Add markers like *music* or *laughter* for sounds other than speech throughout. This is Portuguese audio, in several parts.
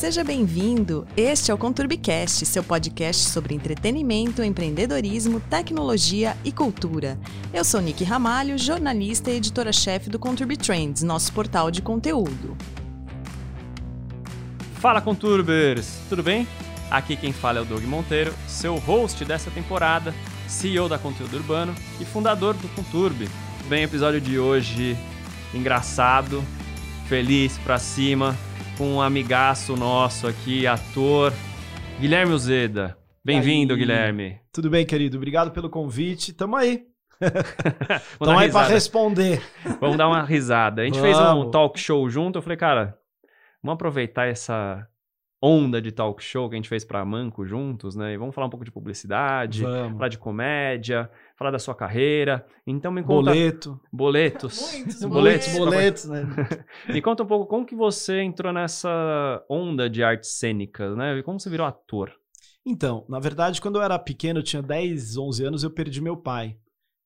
Seja bem-vindo. Este é o Conturbicast, seu podcast sobre entretenimento, empreendedorismo, tecnologia e cultura. Eu sou Nick Ramalho, jornalista e editora-chefe do Conturbi Trends, nosso portal de conteúdo. Fala Conturbers, tudo bem? Aqui quem fala é o Doug Monteiro, seu host dessa temporada, CEO da Conteúdo Urbano e fundador do Conturbi. Bem, episódio de hoje engraçado, feliz pra cima, com um amigaço nosso aqui, ator, Guilherme Uzeda. Bem-vindo, Guilherme. Tudo bem, querido? Obrigado pelo convite. Tamo aí. *laughs* Tamo aí pra responder. Vamos dar uma risada. A gente Vamos. fez um talk show junto, eu falei, cara, vamos aproveitar essa onda de talk show que a gente fez pra Manco juntos, né? E vamos falar um pouco de publicidade, Vamos. falar de comédia, falar da sua carreira. Então me conta... Boleto. Boletos. *laughs* Muitos boletos. Boletos, né? *laughs* Me conta um pouco como que você entrou nessa onda de artes cênicas, né? E como você virou ator? Então, na verdade, quando eu era pequeno, eu tinha 10, 11 anos, eu perdi meu pai.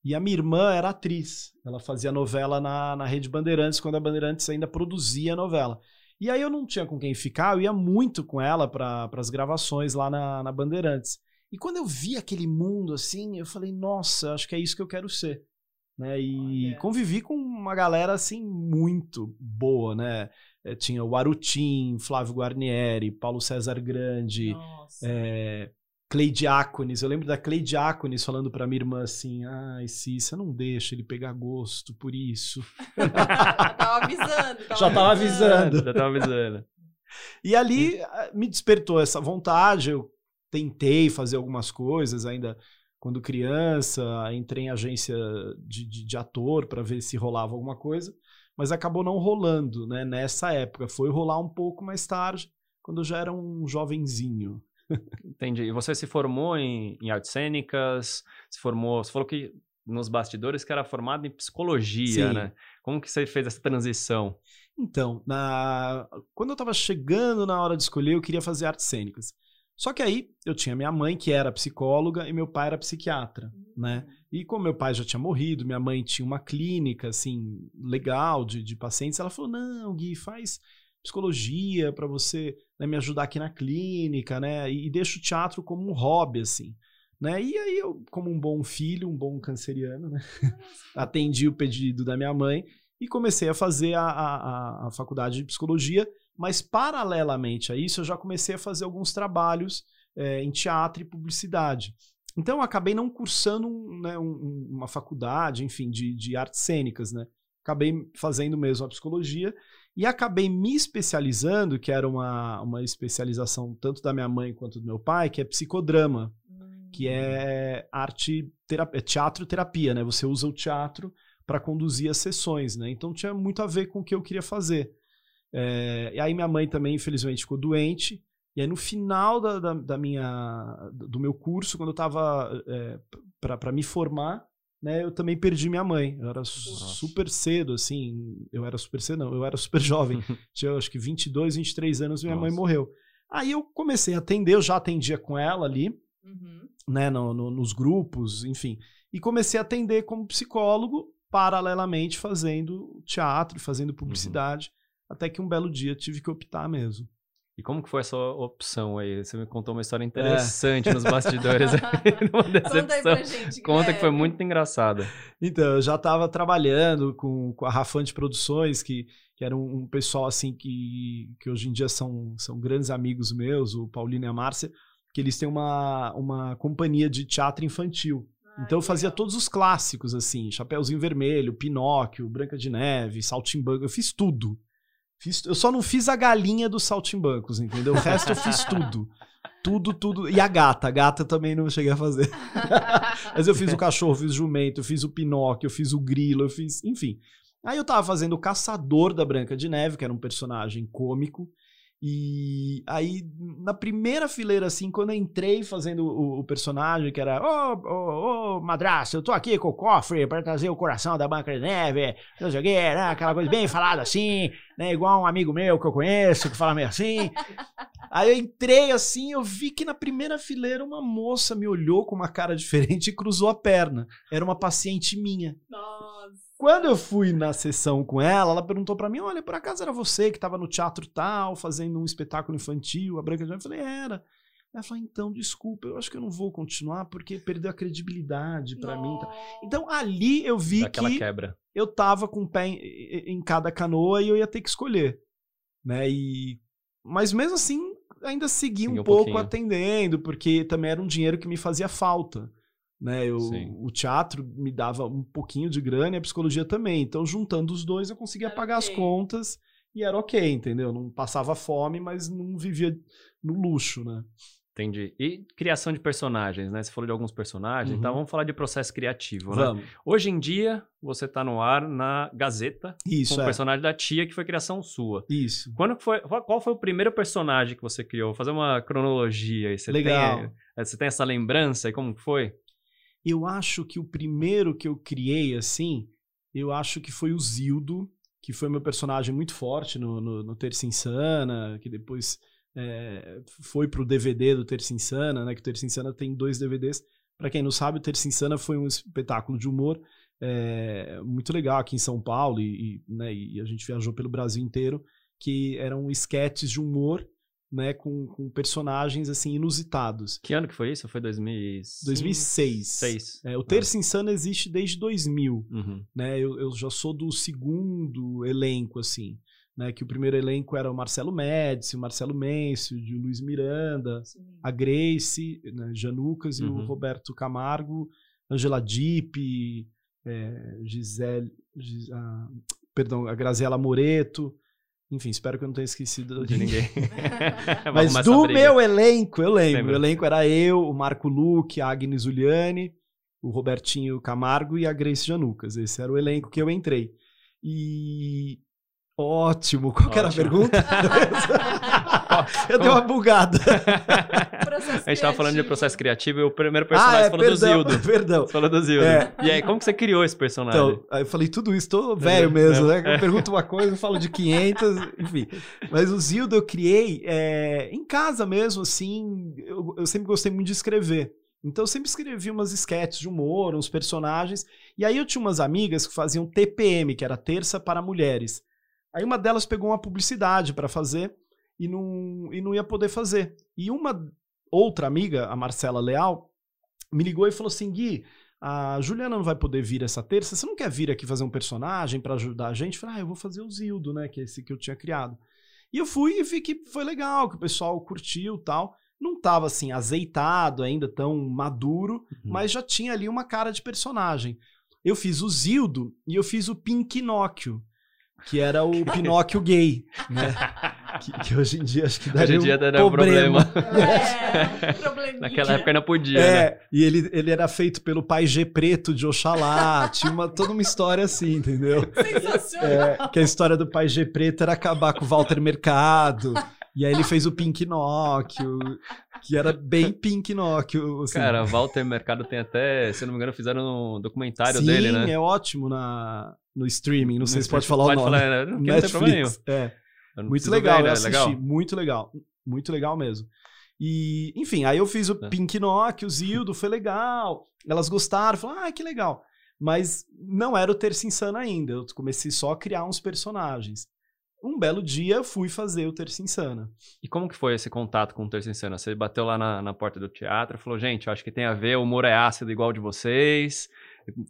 E a minha irmã era atriz. Ela fazia novela na, na Rede Bandeirantes, quando a Bandeirantes ainda produzia novela. E aí eu não tinha com quem ficar, eu ia muito com ela para as gravações lá na, na Bandeirantes. E quando eu vi aquele mundo assim, eu falei, nossa, acho que é isso que eu quero ser. Né? E Olha. convivi com uma galera assim muito boa, né? Eh, Tinha o Arutim, Flávio Guarnieri, Paulo César Grande, é, Clay Diáconis. Eu lembro da Clay Diáconis falando pra minha irmã assim: ai, Cis, você não deixa ele pegar gosto por isso. *laughs* tava avisando. Já tava avisando. Já tava avisando. E ali ah, me despertou essa vontade. Eu tentei fazer algumas coisas ainda quando criança, entrei em agência de, de, de ator para ver se rolava alguma coisa, mas acabou não rolando, né? Nessa época. Foi rolar um pouco mais tarde, quando eu já era um jovenzinho. Entendi. E você se formou em, em artes cênicas, se formou, você falou que nos bastidores que era formado em psicologia, Sim. né? Como que você fez essa transição? Então, na... quando eu tava chegando na hora de escolher, eu queria fazer artes cênicas. Só que aí eu tinha minha mãe, que era psicóloga, e meu pai era psiquiatra, né? E como meu pai já tinha morrido, minha mãe tinha uma clínica, assim, legal de, de pacientes, ela falou: não, Gui, faz psicologia para você né, me ajudar aqui na clínica, né? E, e deixa o teatro como um hobby, assim. Né? E aí eu, como um bom filho, um bom canceriano, né? *laughs* atendi o pedido da minha mãe e comecei a fazer a, a, a- a faculdade de psicologia, mas paralelamente a isso eu já comecei a fazer alguns trabalhos eh, em teatro e publicidade. Então eu acabei não cursando né, um- um- uma faculdade, enfim, de, de artes cênicas, né? Acabei fazendo mesmo a psicologia e acabei me especializando, que era uma, uma especialização tanto da minha mãe quanto do meu pai, que é psicodrama que é arte, terapia, é teatro terapia, né? Você usa o teatro para conduzir as sessões, né? Então tinha muito a ver com o que eu queria fazer. É, e aí minha mãe também, infelizmente, ficou doente. E aí no final da, da, da minha, do meu curso, quando eu estava é, para me formar, né? Eu também perdi minha mãe. Eu era Nossa. super cedo, assim. Eu era super cedo, não. Eu era super jovem. *laughs* Tinha acho que 22, 23 anos minha mãe Nossa. morreu. Aí eu comecei a atender, eu já atendia com ela ali Uhum. né, no- no- nos grupos, enfim. E comecei a atender como psicólogo, paralelamente fazendo teatro, fazendo publicidade, até que um belo dia tive que optar mesmo. E como que foi essa opção aí? Você me contou uma história É. interessante nos bastidores *laughs* aí, numa Conta aí decepção. pra gente. Conta que foi Guilherme. muito engraçada. Então, eu já estava trabalhando com, com a Rafante Produções, que, que era um, um pessoal assim que, que hoje em dia são, são grandes amigos meus, o Paulino e a Márcia, que eles têm uma, uma companhia de teatro infantil. Ai, Então eu fazia legal. todos os clássicos, assim, Chapeuzinho Vermelho, Pinóquio, Branca de Neve, Saltimbanco, eu fiz tudo. Fiz, eu só não fiz a galinha dos saltimbancos, entendeu? O resto eu fiz tudo. Tudo, tudo. E a gata, a gata também não cheguei a fazer. *laughs* Mas eu fiz o cachorro, fiz o jumento, eu fiz o Pinóquio, eu fiz o grilo, eu fiz. Enfim. Aí eu tava fazendo o caçador da Branca de Neve, que era um personagem cômico. E aí, na primeira fileira, assim, quando eu entrei fazendo o, o personagem, que era Ô, ô, ô, madrasta, eu tô aqui com o cofre pra trazer o coração da Branca de Neve, não sei o quê, né? Aquela coisa bem falada assim, né? Igual um amigo meu que eu conheço, que fala meio assim. Aí eu entrei assim, eu vi que na primeira fileira uma moça me olhou com uma cara *laughs* diferente e cruzou a perna. Era uma paciente minha. Nossa. Quando eu fui na sessão com ela, ela perguntou pra mim: olha, por acaso era você que tava no teatro tal, fazendo um espetáculo infantil, a Branca de Neve? Eu falei, era. Ela falou, então, desculpa, eu acho que eu não vou continuar porque perdeu a credibilidade pra mim. tá?" Então ali eu vi Daquela que quebra. eu tava com o pé em, em- cada canoa e eu ia ter que escolher, né? E mas mesmo assim ainda segui um, um pouco pouquinho. atendendo, porque também era um dinheiro que me fazia falta, né? Eu, o teatro me dava um pouquinho de grana e a psicologia também. Então juntando os dois eu conseguia Era pagar as ok. contas e era ok, entendeu? Não passava fome, mas não vivia no luxo, né? Entendi. E criação de personagens, né? Você falou de alguns personagens, Uhum. então vamos falar de processo criativo, né? Vamos. Hoje em dia, você tá no ar na Gazeta, Isso com o é. personagem da tia, que foi criação sua. Isso. Quando foi, qual foi o primeiro personagem que você criou? Vou fazer uma cronologia aí. Você Legal. Tem, eh, você tem essa lembrança e como que foi? Eu acho que o primeiro que eu criei, assim, eu acho que foi o Zildo, que foi meu personagem muito forte no, no, no Terça Insana, que depois é, foi pro DVD do Terça Insana, né? Que o Terça Insana tem dois DVDs. Pra quem não sabe, o Terça Insana foi um espetáculo de humor é, muito legal aqui em São Paulo e, e, né, e a gente viajou pelo Brasil inteiro, que eram esquetes de humor, né? Com, com personagens, assim, inusitados. Que ano que foi isso? Foi 2005? 2006. Seis. É, o Terça Insana existe desde 2000, Uhum. né? Eu, eu já sou do segundo elenco, assim, né? Que o primeiro elenco era o Marcelo Médici, o Marcelo Mêncio, o Luiz Miranda, a Grace, né? Janucas e o Uhum. Roberto Camargo, Angela Dipp, é, Gisele, Gis- ah, perdão, a Graziela Moreto, enfim, espero que eu não tenha esquecido De *laughs* ninguém. Mas do meu elenco, eu lembro. O elenco era eu, o Marco Luque, a Agnes Juliane, o Robertinho Camargo e a Grace Janucas. Esse era o elenco que eu entrei. E. Ótimo! Qual que era a Ótimo. pergunta? *laughs* *laughs* eu dei uma bugada. A gente tava falando de processo criativo e o primeiro ah, personagem é, você falou do perdão, Zildo. *laughs* perdão. Você falou do Zildo. É. E aí, como que você criou esse personagem? Então, aí eu falei tudo isso, tô velho mesmo, né? É. Eu pergunto uma coisa, eu falo de 500, enfim. Mas o Zildo eu criei é, em casa mesmo, assim. Eu, eu sempre gostei muito de escrever. Então eu sempre escrevi umas sketches de humor, uns personagens. E aí eu tinha umas amigas que faziam TPM, que era Terça para Mulheres. Aí uma delas pegou uma publicidade para fazer e não, e não ia poder fazer. E uma outra amiga, a Marcela Leal, me ligou e falou assim: Gui, a Juliana não vai poder vir essa terça, você não quer vir aqui fazer um personagem pra ajudar a gente? Eu falei, ah, eu vou fazer o Zildo, né, que é esse que eu tinha criado. E eu fui e vi que foi legal, que o pessoal curtiu tal. Não tava assim, azeitado ainda, tão maduro, Uhum. mas já tinha ali uma cara de personagem. Eu fiz o Zildo e eu fiz o Pinóquio, que era o *laughs* Pinóquio gay, né? *laughs* Que, que hoje em dia acho que daria Hoje em dia um um problema. *laughs* É. Naquela época ainda podia, né? É, e ele, ele era feito pelo pai G Preto de Oxalá. tinha uma, toda uma história assim, entendeu? Sensacional. É, que a história do pai G Preto era acabar com o Walter Mercado. E aí ele fez o Pinóquio, que era bem Pinóquio. Assim. Cara, Walter Mercado tem até, se eu não me engano, fizeram um documentário Sim, dele, né? é ótimo na, no streaming. Não sei se pode falar o pode nome. falar, né? Não tem problema nenhum. É. Não Muito preciso legal, ver, eu assisti. Legal? Muito legal. Muito legal mesmo. E, enfim, aí eu fiz o É. Pink Nock, o Zildo, foi legal. Elas gostaram, falaram, ah, que legal. Mas não era o Terça Insana ainda. Eu comecei só a criar uns personagens. Um belo dia eu fui fazer o Terça Insana. E como que foi esse contato com o Terça Insana? Você bateu lá na, na porta do teatro e falou, gente, eu acho que tem a ver, o humor é ácido igual de vocês.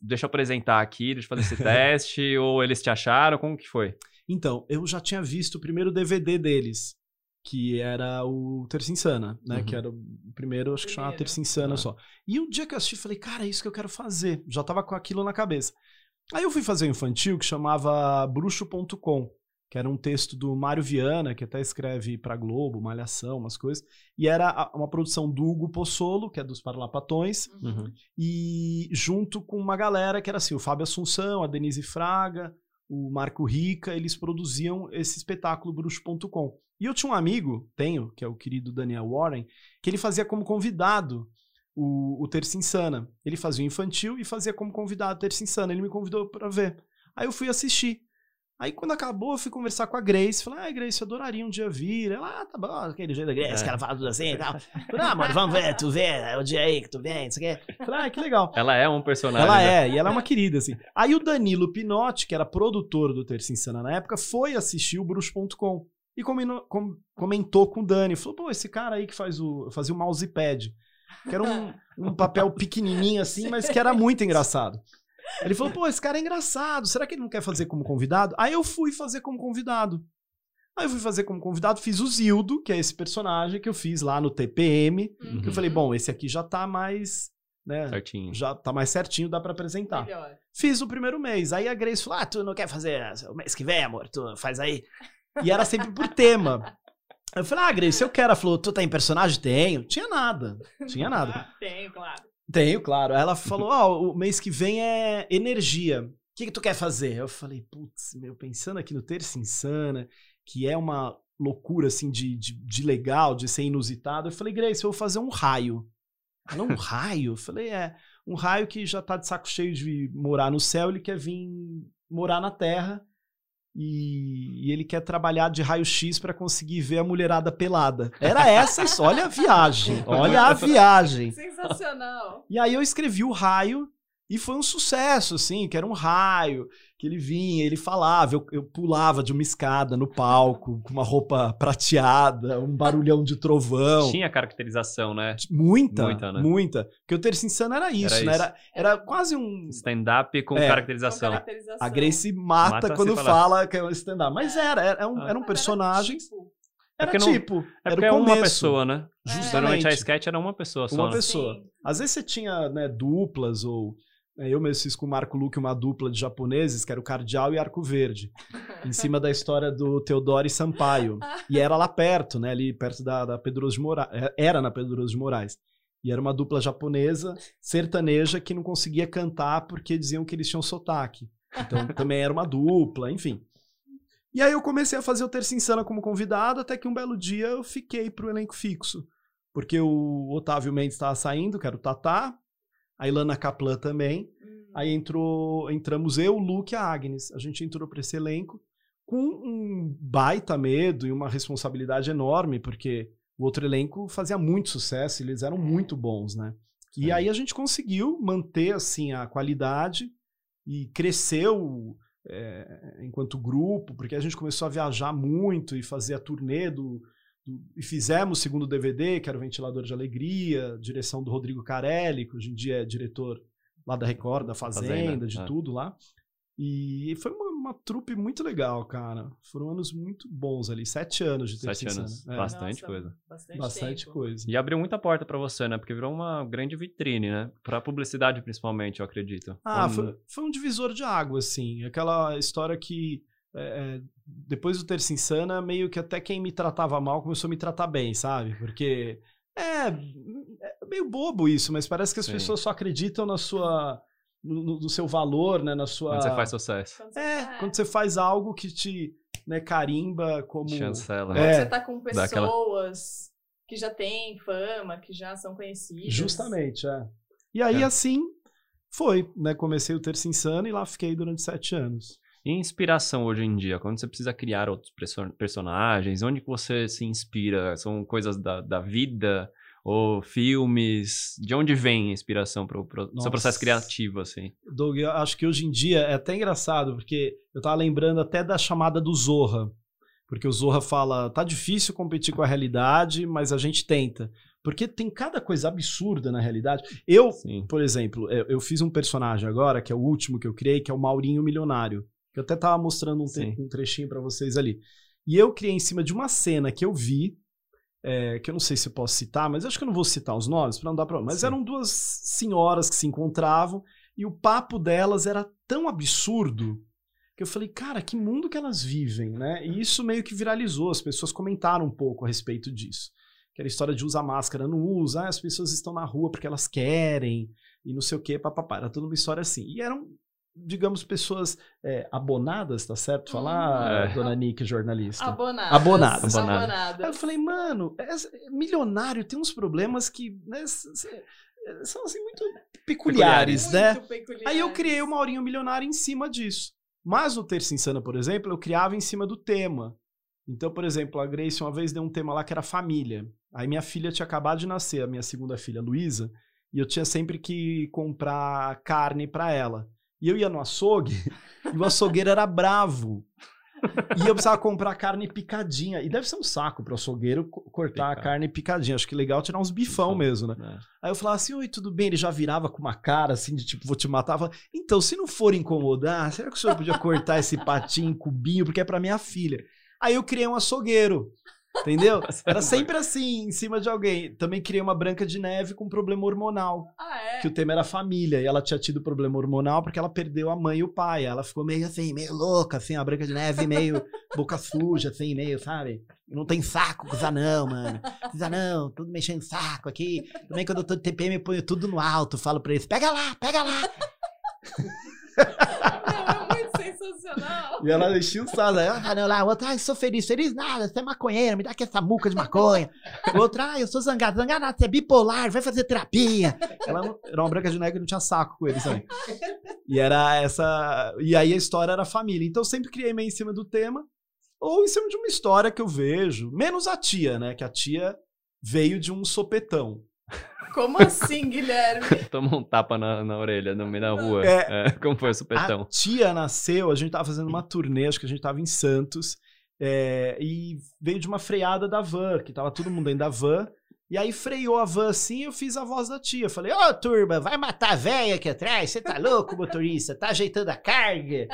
Deixa eu apresentar aqui, deixa eu fazer esse *laughs* teste. Ou eles te acharam? Como que foi? Então, eu já tinha visto o primeiro DVD deles, que era o Terça Insana, né? Uhum. Que era o primeiro, acho que chamava. Terça Insana Ah. só. E o dia que eu assisti, falei, cara, é isso que eu quero fazer. Já tava com aquilo na cabeça. Aí eu fui fazer um infantil que chamava Bruxo.com, que era um texto do Mário Viana, que até escreve pra Globo, Malhação, umas coisas. E era uma produção do Hugo Possolo, que é dos Parlapatões, Uhum. e junto com uma galera que era assim, o Fábio Assunção, a Denise Fraga, o Marco Rica, eles produziam esse espetáculo bruxo.com. E eu tinha um amigo, tenho, que é o querido Daniel Warren, que ele fazia como convidado o, o Terça Insana. Ele fazia o infantil e fazia como convidado o Terça Insana. Ele me convidou pra ver. Aí eu fui assistir. Aí quando acabou, eu fui conversar com a Grace. Falei, ah, Grace, eu adoraria um dia vir. Ela, ah, tá bom, aquele jeito da Grace, É. que ela fala tudo assim e tal. Falei, ah, mano, vamos ver, tu vê, é o dia aí que tu vem, isso aqui. Falei, ah, que legal. Ela é um personagem. Ela né? é, e ela é uma querida, assim. Aí o Danilo Pinotti, que era produtor do Terça Insana na época, foi assistir o Bruxo.com e comino- com- comentou com o Dani. Falou, pô, esse cara aí que faz o, fazia o mousepad. Que era um, um papel pequenininho assim, mas que era muito engraçado. Ele falou, pô, esse cara é engraçado, será que ele não quer fazer como convidado? Aí eu fui fazer como convidado. Aí eu fui fazer como convidado, fiz o Zildo, que é esse personagem que eu fiz lá no TPM. Uhum. Que eu falei, bom, esse aqui já tá mais... Né, Certinho. já tá mais certinho, dá pra apresentar. Melhor. Fiz o primeiro mês. Aí a Grace falou: Ah, tu não quer fazer o mês que vem, amor? Tu faz aí. E era sempre por tema. Eu falei: Ah, Grace, eu quero. Ela falou: Tu tem personagem? Tenho. Tinha nada. Tinha nada. *laughs* Tenho, claro. Tenho, claro. Ela falou: Ó, o mês que vem é energia. O que, que tu quer fazer? Eu falei: Putz, meu, pensando aqui no Terça Insana, que é uma loucura assim de, de, de legal, de ser inusitado. Eu falei: Grace, eu vou fazer um raio. Ela, um raio? Eu falei: É. Um raio que já tá de saco cheio de morar no céu, ele quer vir morar na Terra. E, e ele quer trabalhar de raio-x pra conseguir ver a mulherada pelada. Era essa, olha a viagem, olha a viagem. Sensacional. E aí eu escrevi o raio e foi um sucesso, assim, que era um raio, que ele vinha, ele falava, eu, eu pulava de uma escada no palco, com uma roupa prateada, um barulhão de trovão. Tinha caracterização, né? Muita, Muita, né? muita. Porque o Terça Insano era isso, Era né? isso. Era, era quase um... Stand-up com É. caracterização. Com caracterização. A Grace mata, Mata quando fala que é um stand-up. Mas era, era um, Ah. era um personagem. tipo, Era porque não- tipo, É era porque o é uma pessoa, né? Justamente. Normalmente a sketch era uma pessoa só. Uma né? pessoa. sim. Às vezes você tinha né, duplas, ou eu mesmo fiz com o Marco Luque uma dupla de japoneses, que era o Cardeal e Arco Verde, em *laughs* cima da história do Teodoro e Sampaio. E era lá perto, né? Ali perto da, da Pedroso de Moraes. Era na Pedroso de Moraes. E era uma dupla japonesa, sertaneja, que não conseguia cantar porque diziam que eles tinham sotaque. Então *laughs* também era uma dupla, enfim. E aí eu comecei a fazer o Terça Insana como convidado, até que um belo dia eu fiquei pro elenco fixo. Porque o Otávio Mendes estava saindo, que era o Tatá, a Ilana Kaplan também. Hum. Aí entrou, entramos eu, o Luke e a Agnes. A gente entrou para esse elenco com um baita medo e uma responsabilidade enorme, porque o outro elenco fazia muito sucesso, eles eram muito bons, né? E Sim. aí a gente conseguiu manter assim a qualidade e cresceu é, enquanto grupo, porque a gente começou a viajar muito e fazer a turnê do- e fizemos o segundo DVD, que era o Ventilador de Alegria, direção do Rodrigo Carelli, que hoje em dia é diretor lá da Record, da Fazenda, Fazenda, de é. tudo lá. E foi uma, uma trupe muito legal, cara. Foram anos muito bons ali, sete anos de Sete Terça anos. Insana. É, Bastante Nossa, coisa. Bastante, bastante tempo. coisa. E abriu muita porta pra você, né? Porque virou uma grande vitrine, né? Pra publicidade, principalmente, eu acredito. Ah, foi, foi um divisor de água, assim. Aquela história que é, é, depois do Terça Insana, meio que até quem me tratava mal começou a me tratar bem, sabe? Porque é, é meio bobo isso, mas parece que as Sim. pessoas só acreditam na sua. No, no- seu valor, né? Na sua. Quando você faz sucesso. Quando você- É, quando você faz algo que te né, carimba como. Chancela. Quando É. você tá com Dá aquela- pessoas que já têm fama, que já são conhecidas. Justamente, é. E aí, É. assim, foi, né? Comecei o Terça Insana e lá fiquei durante sete anos. E inspiração hoje em dia? Quando você precisa criar outros perso- personagens, onde que você se inspira? São coisas da, da vida? Ou filmes? De onde vem a inspiração para o Nossa. seu processo criativo, assim? Doug, eu acho que hoje em dia é até engraçado, porque eu tava lembrando até da chamada do Zorra. Porque o Zorra fala, tá difícil competir com a realidade, mas a gente tenta. Porque tem cada coisa absurda na realidade. Eu, Sim. por exemplo, eu, eu fiz um personagem agora, que é o último que eu criei, que é o Maurinho Milionário. Que eu até tava mostrando um, te- um trechinho pra vocês ali. E eu criei em cima de uma cena que eu vi, é, que eu não sei se eu posso citar, mas acho que eu não vou citar os nomes pra não dar problema. Mas Sim. eram duas senhoras que se encontravam e o papo delas era tão absurdo que eu falei, cara, que mundo que elas vivem, né? E isso meio que viralizou, as pessoas comentaram um pouco a respeito disso. Que era a história de usar máscara, não usa, ah, as pessoas estão na rua porque elas querem, e não sei o que, papapá. Era toda uma história assim. E eram, digamos, pessoas é, abonadas, tá certo falar, É. dona Nick, jornalista? Abonadas. Abonadas. Abonadas. Aí eu falei, mano, essa- milionário tem uns problemas que né, s- são assim muito peculiares, né? Muito peculiar. Aí eu criei o Maurinho Milionário em cima disso. Mas no Terça Insana, por exemplo, eu criava em cima do tema. Então, por exemplo, a Grace uma vez deu um tema lá que era família. Aí minha filha tinha acabado de nascer, a minha segunda filha, Luísa, e eu tinha sempre que comprar carne para ela. E eu ia no açougue *laughs* e o açougueiro era bravo. E eu precisava comprar carne picadinha. E deve ser um saco pro açougueiro cortar Picar. a carne picadinha. Acho que legal tirar uns bifão, bifão mesmo, né? É. Aí eu falava assim, oi, tudo bem? Ele já virava com uma cara assim de tipo, vou te matar. Falava, então, se não for incomodar, será que o senhor podia cortar esse patinho em cubinho? Porque é pra minha filha. Aí eu criei um açougueiro. Entendeu? *laughs* Era sempre assim, em cima de alguém. Também criei uma Branca de Neve com problema hormonal. Ah, é? Que o tema era família. E ela tinha tido problema hormonal porque ela perdeu a mãe e o pai. Ela ficou meio assim, meio louca, assim, a Branca de Neve meio *laughs* boca suja, assim, meio, sabe? Não tem saco com os anão, mano. Os anão, tudo mexendo saco aqui. Também quando eu tô de TPM, eu ponho tudo no alto. Falo pra eles, pega lá, pega lá. *laughs* sensacional. E ela enchia o saco. Aí, ah, não, lá, outra, ai, sou feliz. Feliz nada, você é maconheira, me dá aqui essa muca de maconha. Outra, ai, eu sou. Zangado nada, você é bipolar, vai fazer terapia. Ela era uma branca de neve que não tinha saco com eles também. E era essa... E aí a história era família. Então eu sempre criei meio em cima do tema ou em cima de uma história que eu vejo. Menos a tia, né? Que a tia veio de um sopetão. Como assim, Guilherme? *laughs* Toma um tapa na, na orelha no meio da rua. É, é, *laughs* como foi o supetão? A tia nasceu, a gente tava fazendo uma turnê, acho que a gente tava em Santos, é, e veio de uma freada da van, que tava todo mundo dentro da van. E aí freou a van assim eu fiz a voz da tia. Falei, ô oh, turma, vai matar a véia aqui atrás? Você tá louco, *laughs* motorista? Tá ajeitando a carga?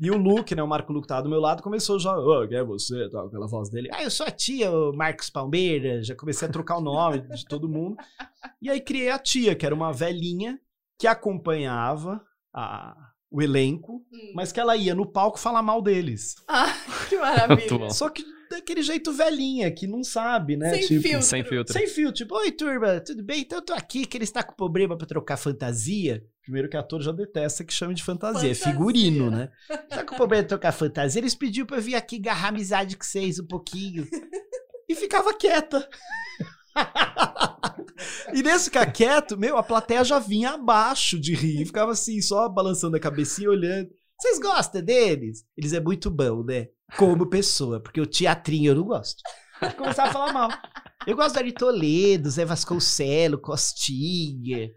E o Luke, né, o Marco Luke tava do meu lado, começou já, ô, oh, quem é você? Tal, aquela voz dele. Ah, eu sou a tia, o Marcos Palmeiras. Já comecei a trocar o nome de todo mundo. E aí criei a tia, que era uma velhinha que acompanhava a, o elenco, hum. mas que ela ia no palco falar mal deles. Ah, que maravilha. Só que daquele jeito velhinha, que não sabe, né? Sem tipo, filtro. Sem filtro. Sem filtro. Tipo, oi, turma, tudo bem? Então eu tô aqui, que ele está com problema pra trocar fantasia. Primeiro que ator já detesta que chame de fantasia, é fantasia. é figurino, né? Tá com problema de trocar fantasia. Eles pediram pra eu vir aqui agarrar amizade com vocês um pouquinho. E ficava quieta. *laughs* e nesse ficar quieto, meu, a plateia já vinha abaixo de rir. Ficava assim, só balançando a cabecinha, olhando. Vocês gostam deles? Eles é muito bom, né? Como *laughs* pessoa, porque o teatrinho eu não gosto. Começava a falar mal. Eu gosto do Ari Toledo, Zé Vasconcelos, Costinha.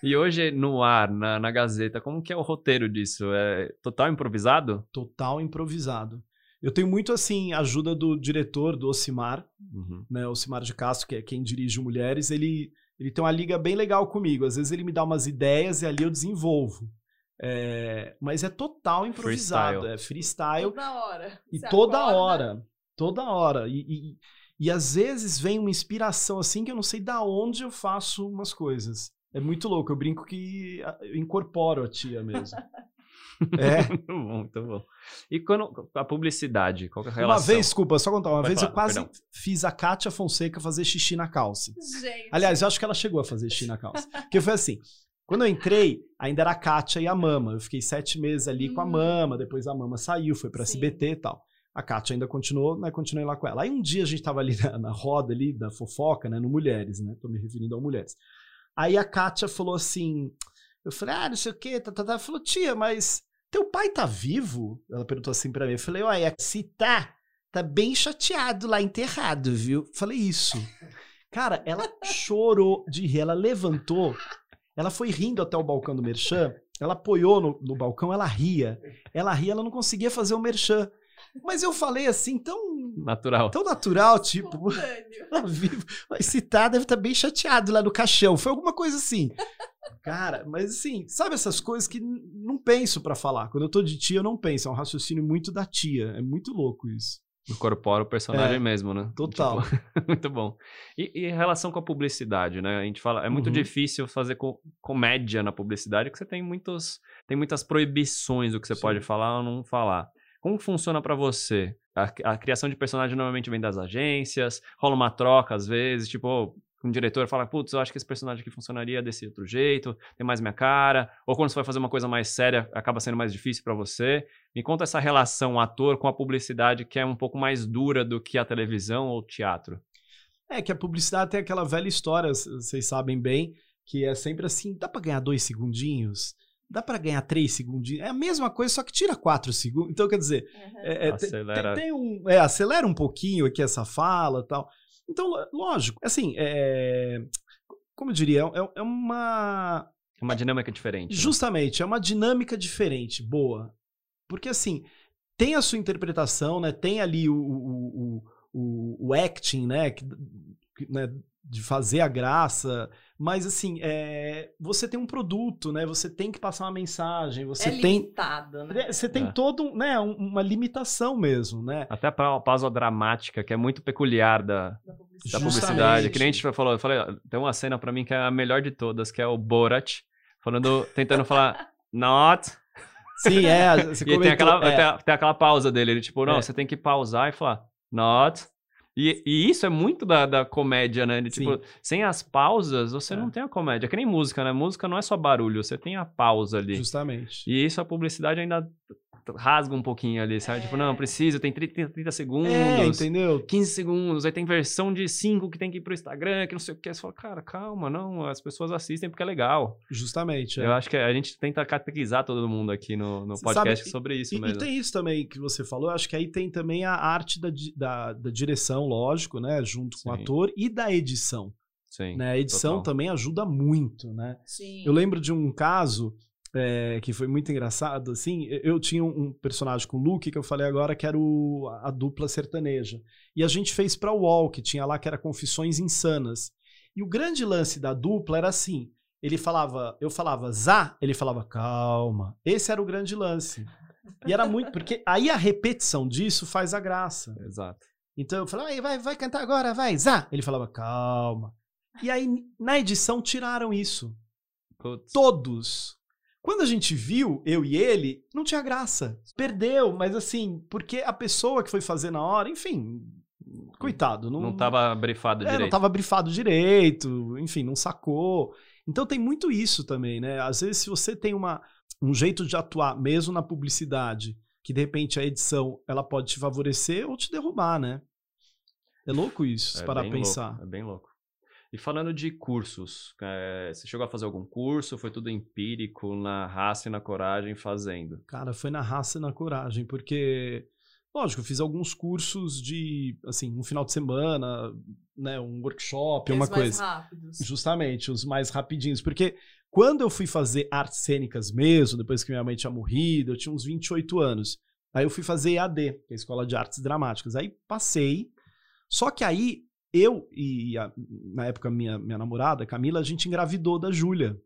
E hoje no ar, na, na Gazeta, como que é o roteiro disso? É total improvisado? Total improvisado. Eu tenho muito, assim, ajuda do diretor, do Ocimar, uhum. né? Ocimar de Castro, que é quem dirige Mulheres, ele, ele tem uma liga bem legal comigo. Às vezes ele me dá umas ideias e ali eu desenvolvo. É, mas é total improvisado, freestyle. é freestyle. Toda hora. E Você toda acorda. hora. Toda hora. E, e, e às vezes vem uma inspiração assim que eu não sei da onde eu faço umas coisas. É muito louco. Eu brinco que eu incorporo a tia mesmo. *laughs* É. *laughs* muito bom, muito bom. E quando a publicidade, qual é a relação? Uma vez, desculpa, só contar, uma Vai vez falar, eu quase perdão. fiz a Kátia Fonseca fazer xixi na calça. Gente. Aliás, eu acho que ela chegou a fazer xixi na calça. *laughs* Porque foi assim, quando eu entrei, ainda era a Kátia e a Mama. Eu fiquei sete meses ali hum. com a hum. Mama, depois a Mama saiu, foi pra SBT e tal. A Kátia ainda continuou, né? Continuei lá com ela. Aí um dia a gente tava ali na, na roda ali da fofoca, né? No Mulheres, né? Tô me referindo ao Mulheres. Aí a Kátia falou assim: eu falei, ah, não sei o quê, tá, tá, tá. Ela falou, tia, mas teu pai tá vivo? Ela perguntou assim pra mim. Eu falei, olha, se tá, tá bem chateado lá enterrado, viu? Falei isso. Cara, ela chorou de rir, ela levantou, ela foi rindo até o balcão do Merchan, ela apoiou no, no balcão, ela ria. Ela ria, ela não conseguia fazer o Merchan. Mas eu falei assim, tão. Natural. Tão natural, tipo. Ela *laughs* vive. Mas se tá, deve estar tá bem chateado lá no caixão. Foi alguma coisa assim. Cara, mas assim, sabe essas coisas que não penso para falar. Quando eu tô de tia, eu não penso. É um raciocínio muito da tia. É muito louco isso. Incorpora o personagem é, mesmo, né? Total. Tipo, *laughs* muito bom. E, e, em relação com a publicidade, né? A gente fala, é muito uhum. difícil fazer co comédia na publicidade, porque você tem muitos, tem muitas proibições do que você Sim. pode falar ou não falar. Como funciona para você? A, a, criação de personagem normalmente vem das agências, rola uma troca às vezes, tipo, um diretor fala, putz, eu acho que esse personagem aqui funcionaria desse outro jeito, tem mais minha cara, ou quando você vai fazer uma coisa mais séria, acaba sendo mais difícil para você. Me conta essa relação ator com a publicidade que é um pouco mais dura do que a televisão ou teatro. É que a publicidade tem aquela velha história, vocês sabem bem, que é sempre assim, dá para ganhar dois segundinhos? dá para ganhar três segundinhos. É a mesma coisa, só que tira quatro segundos. Então, quer dizer, Uhum. é, é, Acelera. Tem, tem um, é, acelera um pouquinho aqui essa fala e tal. Então, lógico, assim, é, como eu diria, é, é uma. É uma dinâmica diferente. né? Justamente, é uma dinâmica diferente, boa. Porque, assim, tem a sua interpretação, né? Tem ali o, o, o, o, acting, né? Que- que, né? De fazer a graça. Mas, assim, é, você tem um produto, né? Você tem que passar uma mensagem, você é tem. limitado, né? É, Você tem É. todo um, né, um- uma limitação mesmo, né? Até a pausa dramática, que é muito peculiar da, Da da publicidade. Que nem a gente falou, eu falei, ó, tem uma cena pra mim que é a melhor de todas, que é o Borat, falando, tentando falar *laughs* not. Sim, é. *laughs* Você E tem comentou, aquela, é, tem, a- tem aquela pausa dele, ele tipo, não, É. você tem que pausar e falar not. E, e isso é muito da, da comédia, né? De, tipo, sem as pausas, você É. não tem a comédia. É que nem música, né? Música não é só barulho, você tem a pausa ali. Justamente. E isso a publicidade ainda rasga um pouquinho ali, sabe? Tipo, não, É. precisa, tem 30, 30 segundos. É, entendeu? 15 segundos, aí tem versão de 5 que tem que ir pro Instagram, que não sei o que. Você fala, cara, calma, não, as pessoas assistem porque é legal. Justamente. é. Eu acho que a gente tenta catequizar todo mundo aqui no, no podcast sabe, sobre isso E, e mesmo. tem isso também que você falou, eu acho que aí tem também a arte da, da, da direção, lógico, né? Junto com o Sim. ator, e da edição. Sim. Né? A edição total. também ajuda muito, né? Sim. Eu lembro de um caso é, que foi muito engraçado, assim, eu tinha um personagem com o Luke, que eu falei agora, que era o, a dupla sertaneja. E a gente fez pra UOL, que tinha lá que era Confissões Insanas. E o grande lance da dupla era assim, ele falava, eu falava Zá, ele falava calma. Esse era o grande lance. E era muito, porque aí a repetição disso faz a graça. Exato. Então eu falava, "Aí, vai, vai cantar agora, vai, Zá. Ele falava, calma. E aí, na edição, tiraram isso. Putz. Todos. Quando a gente viu, eu e ele, não tinha graça. Perdeu, mas assim, porque a pessoa que foi fazer na hora, enfim, coitado. Não, Não tava brifado é, direito. não tava brifado direito, enfim, não sacou. Então tem muito isso também, né? Às vezes, se você tem uma, um jeito de atuar, mesmo na publicidade, que de repente a edição ela pode te favorecer ou te derrubar, né? É louco isso, É para pensar. Louco, é bem louco. E falando de cursos, é, você chegou a fazer algum curso? Foi tudo empírico, na raça e na coragem, fazendo? Cara, foi na raça e na coragem, porque, lógico, eu fiz alguns cursos de, assim, um final de semana, né, um workshop, uma mais coisa. rápidos. Justamente, os mais rapidinhos. Porque quando eu fui fazer artes cênicas mesmo, depois que minha mãe tinha morrido, eu tinha uns 28 anos. Aí eu fui fazer EAD, que é a Escola de Artes Dramáticas. Aí passei. Só que aí eu e a- na época minha, minha namorada, Camila, a gente engravidou da Júlia.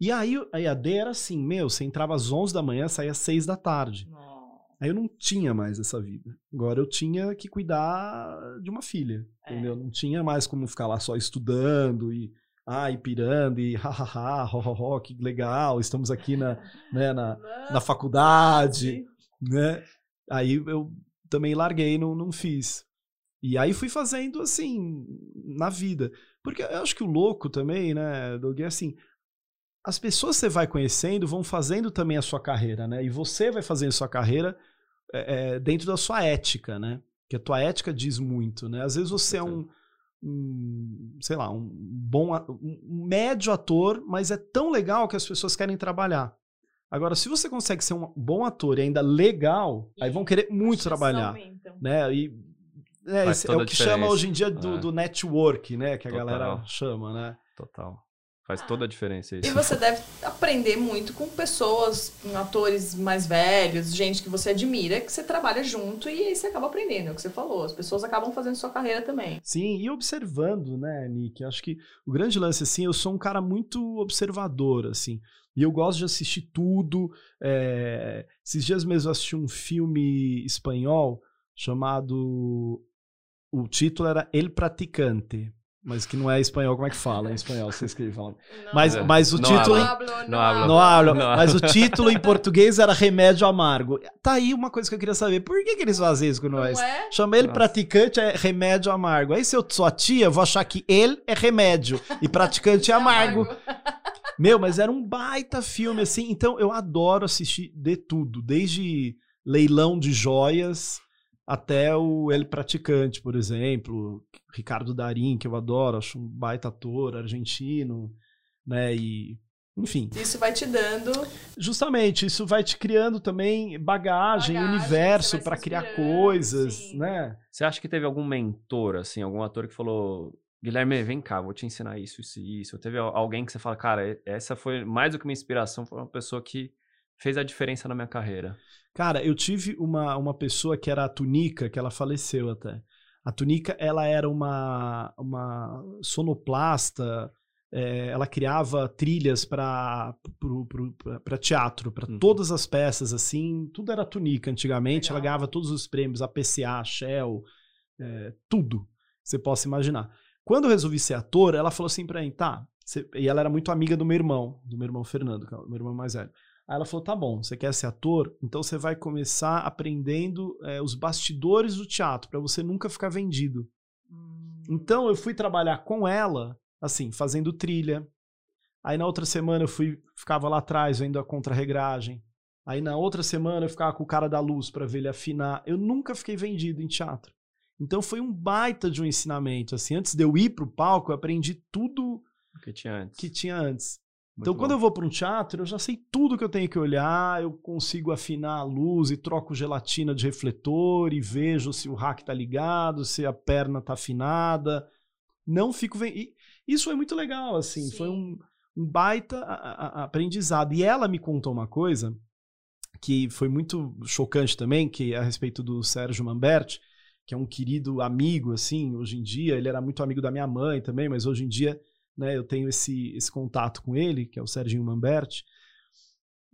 E aí a EAD era assim, meu, você entrava às 11 da manhã, saía às 6 da tarde. Aí eu não tinha mais essa vida. Agora eu tinha que cuidar de uma filha, É. entendeu? Não tinha mais como ficar lá só estudando e ah, e pirando e hahaha, ho, ho, ho, que legal, estamos aqui na, né, na, na faculdade, né? Aí eu também larguei, não, não fiz. E aí fui fazendo assim, na vida. Porque eu acho que o louco também, né, Doug, é assim, as pessoas que você vai conhecendo vão fazendo também a sua carreira, né? E você vai fazendo a sua carreira é, é, dentro da sua ética, né? Que a tua ética diz muito, né? Às vezes você é um, um, sei lá, um bom, um médio ator, mas é tão legal que as pessoas querem trabalhar. Agora, se você consegue ser um bom ator e ainda legal, aí vão querer muito trabalhar, aumentam. né? E é, Faz esse é o que chama hoje em dia do, É. do network, né? Que a Total. galera chama, né? Total. Faz toda a diferença isso. E você deve aprender muito com pessoas, com atores mais velhos, gente que você admira, que você trabalha junto e aí você acaba aprendendo, é o que você falou. As pessoas acabam fazendo sua carreira também. Sim, e observando, né, Nick? Acho que o grande lance, assim, eu sou um cara muito observador, assim. E eu gosto de assistir tudo. é, Esses dias mesmo eu assisti um filme espanhol chamado. O título era El Praticante. Mas que não é espanhol, como é que fala em espanhol? Você escreve falando. Mas, mas o Não título. Não hablo. Não hablo, mas o *laughs* título em português era Remédio Amargo. Tá aí uma coisa que eu queria saber. Por que, que eles fazem isso com nós? é? Chama ele Nossa. praticante, é remédio amargo. Aí se eu sou a tia, eu vou achar que ele é remédio e praticante é *laughs* amargo. Meu, mas era um baita filme, assim. Então eu adoro assistir de tudo, desde leilão de joias até o Ele Praticante, por exemplo. Ricardo Darim, que eu adoro, acho um baita ator argentino, né? E Enfim. Isso vai te dando. Justamente, isso vai te criando também bagagem, Bagagem, universo para criar coisas, sim. né? Você acha que teve algum mentor, assim, algum ator que falou, Guilherme, vem cá, vou te ensinar isso, isso e isso. Teve al- alguém que você fala, cara, essa foi mais do que uma inspiração, foi uma pessoa que fez a diferença na minha carreira. Cara, eu tive uma, uma pessoa que era a Tunica, que ela faleceu até. A Tunica, ela era uma, uma sonoplasta, é, ela criava trilhas para teatro, para Uhum. todas as peças, assim, tudo era Tunica antigamente, ela Legal. ganhava todos os prêmios, a PCA, a Shell, é, tudo, que você possa imaginar. Quando eu resolvi ser ator, ela falou assim pra mim, tá, você- e ela era muito amiga do meu irmão, do meu irmão Fernando, que é o meu irmão mais velho. Aí ela falou: tá bom, você quer ser ator? Então você vai começar aprendendo é, os bastidores do teatro, pra você nunca ficar vendido. Hum. Então eu fui trabalhar com ela, assim, fazendo trilha. Aí na outra semana eu fui, ficava lá atrás vendo a contra-regragem. Aí na outra semana eu ficava com o cara da luz pra ver ele afinar. Eu nunca fiquei vendido em teatro. Então foi um baita de um ensinamento. Assim, antes de eu ir pro palco, eu aprendi tudo que tinha antes. que tinha antes. Muito Então, quando bom. eu vou para um teatro, eu já sei tudo que eu tenho que olhar, eu consigo afinar a luz e troco gelatina de refletor e vejo se o rack tá ligado, se a perna tá afinada. Não fico vendo. e Isso foi muito legal, assim, Sim. foi um, um baita a- a- a- aprendizado. E ela me contou uma coisa que foi muito chocante também, que é a respeito do Sérgio Mamberti, que é um querido amigo, assim, hoje em dia. Ele era muito amigo da minha mãe também, mas hoje em dia né, eu tenho esse, esse contato com ele, que é o Serginho Mamberti.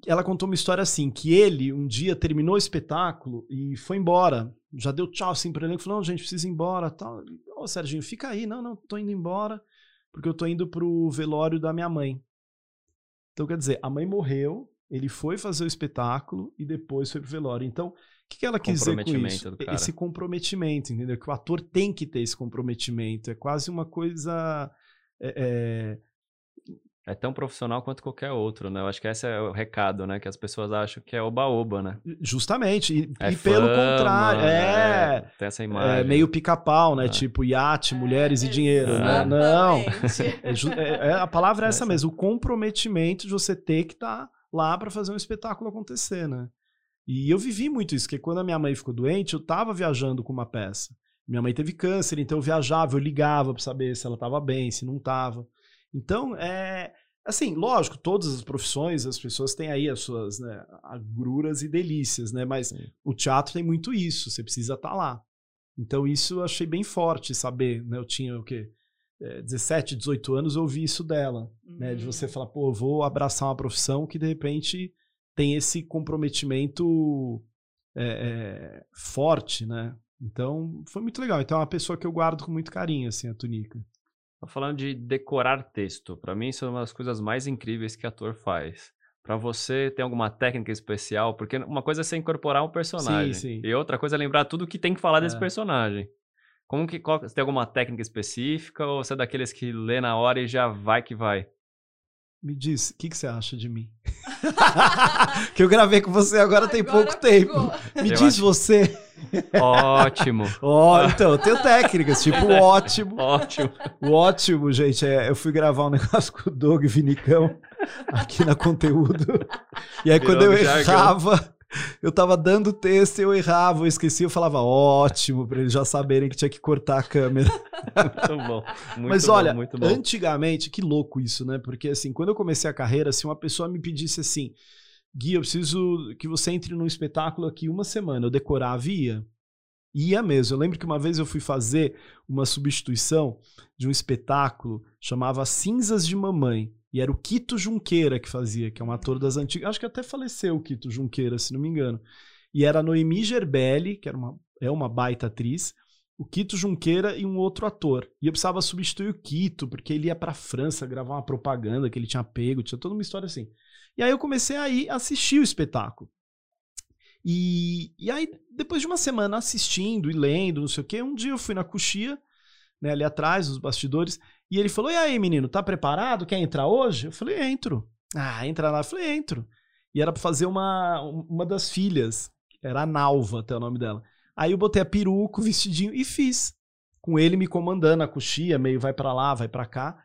Ela contou uma história assim, que ele um dia terminou o espetáculo e foi embora. Já deu tchau assim pra ele, ele falou, não, gente, precisa ir embora, tal. Ô, Serginho, fica aí. Não, não, tô indo embora, porque eu tô indo pro velório da minha mãe. Então, quer dizer, a mãe morreu, ele foi fazer o espetáculo e depois foi pro velório. Então, o que, que ela quis dizer com isso? Esse comprometimento, entendeu? Que o ator tem que ter esse comprometimento. É quase uma coisa... é, É tão profissional quanto qualquer outro, né? Eu acho que esse é o recado, né? Que as pessoas acham que é oba-oba, né? é, justamente. E, É e pelo fama, contrário, é, Tem essa é imagem. meio pica-pau, né? É. Tipo iate, mulheres e dinheiro, É. né? Não. *laughs* É é- é- a palavra é essa mesmo, o comprometimento de você ter que estar lá para fazer um espetáculo acontecer, né? E eu vivi muito isso, porque quando a minha mãe ficou doente, eu tava viajando com uma peça. Minha mãe teve câncer, então eu viajava, eu ligava para saber se ela tava bem, se não tava. Então, é assim, lógico, todas as profissões, as pessoas têm aí as suas né, agruras e delícias, né? Mas Sim. o teatro tem muito isso, você precisa estar lá. Então isso eu achei bem forte saber, né? Eu tinha o quê? É, 17, 18 anos, eu ouvi isso dela, né? De você falar, pô, eu vou abraçar uma profissão que de repente tem esse comprometimento é, é, forte, né? Então foi muito legal. Então é uma pessoa que eu guardo com muito carinho, assim, a Tunica. Tô falando de decorar texto. Pra mim, isso é uma das coisas mais incríveis que ator faz. Pra você, tem alguma técnica especial? Porque uma coisa é você incorporar um personagem. sim. E outra coisa é lembrar tudo que tem que falar desse É. personagem. Como que, qual, você tem alguma técnica específica ou você é daqueles que lê na hora e já vai que vai? Me diz, o que, que você acha de mim? *laughs* que eu gravei com você agora, tem Agora pouco tempo. Me Eu diz acho- você. Ótimo, *laughs* Ó, então, eu tenho técnicas, tipo o *laughs* ótimo. ótimo. O ótimo, gente, é, eu fui gravar um negócio com o Doug Vinicão aqui na conteúdo. E aí, Virou quando eu jargão. errava, eu tava dando texto e eu errava, eu esqueci, eu falava ótimo, pra eles já saberem que tinha que cortar a câmera. *laughs* Muito bom. Muito Mas olha, muito bom. antigamente, que louco isso, né? Porque assim, quando eu comecei a carreira, se uma pessoa me pedisse assim, Gui, eu preciso que você entre num espetáculo aqui uma semana, eu decorava e ia. Ia mesmo. Eu lembro que uma vez eu fui fazer uma substituição de um espetáculo chamava Cinzas de Mamãe. E era o Quito Junqueira que fazia, que é um ator das antigas. Acho que até faleceu o Quito Junqueira, se não me engano. E era a Noemi Gerbelli, que era uma, é uma baita atriz, o Quito Junqueira e um outro ator. E eu precisava substituir o Quito, porque ele ia pra França gravar uma propaganda que ele tinha pego, tinha toda uma história assim. E aí eu comecei a ir assistir o espetáculo. E, e aí, depois de uma semana assistindo e lendo, não sei o quê, um dia eu fui na coxia, né, ali atrás, nos bastidores, e ele falou: E aí, menino, tá preparado? Quer entrar hoje? Eu falei: Entro. Ah, entra lá. Eu falei: Entro. E era pra fazer uma, uma das filhas, era a Nalva, até o nome dela. Aí eu botei a peruca, o vestidinho e fiz. Com ele me comandando a coxia, meio vai pra lá, vai pra cá.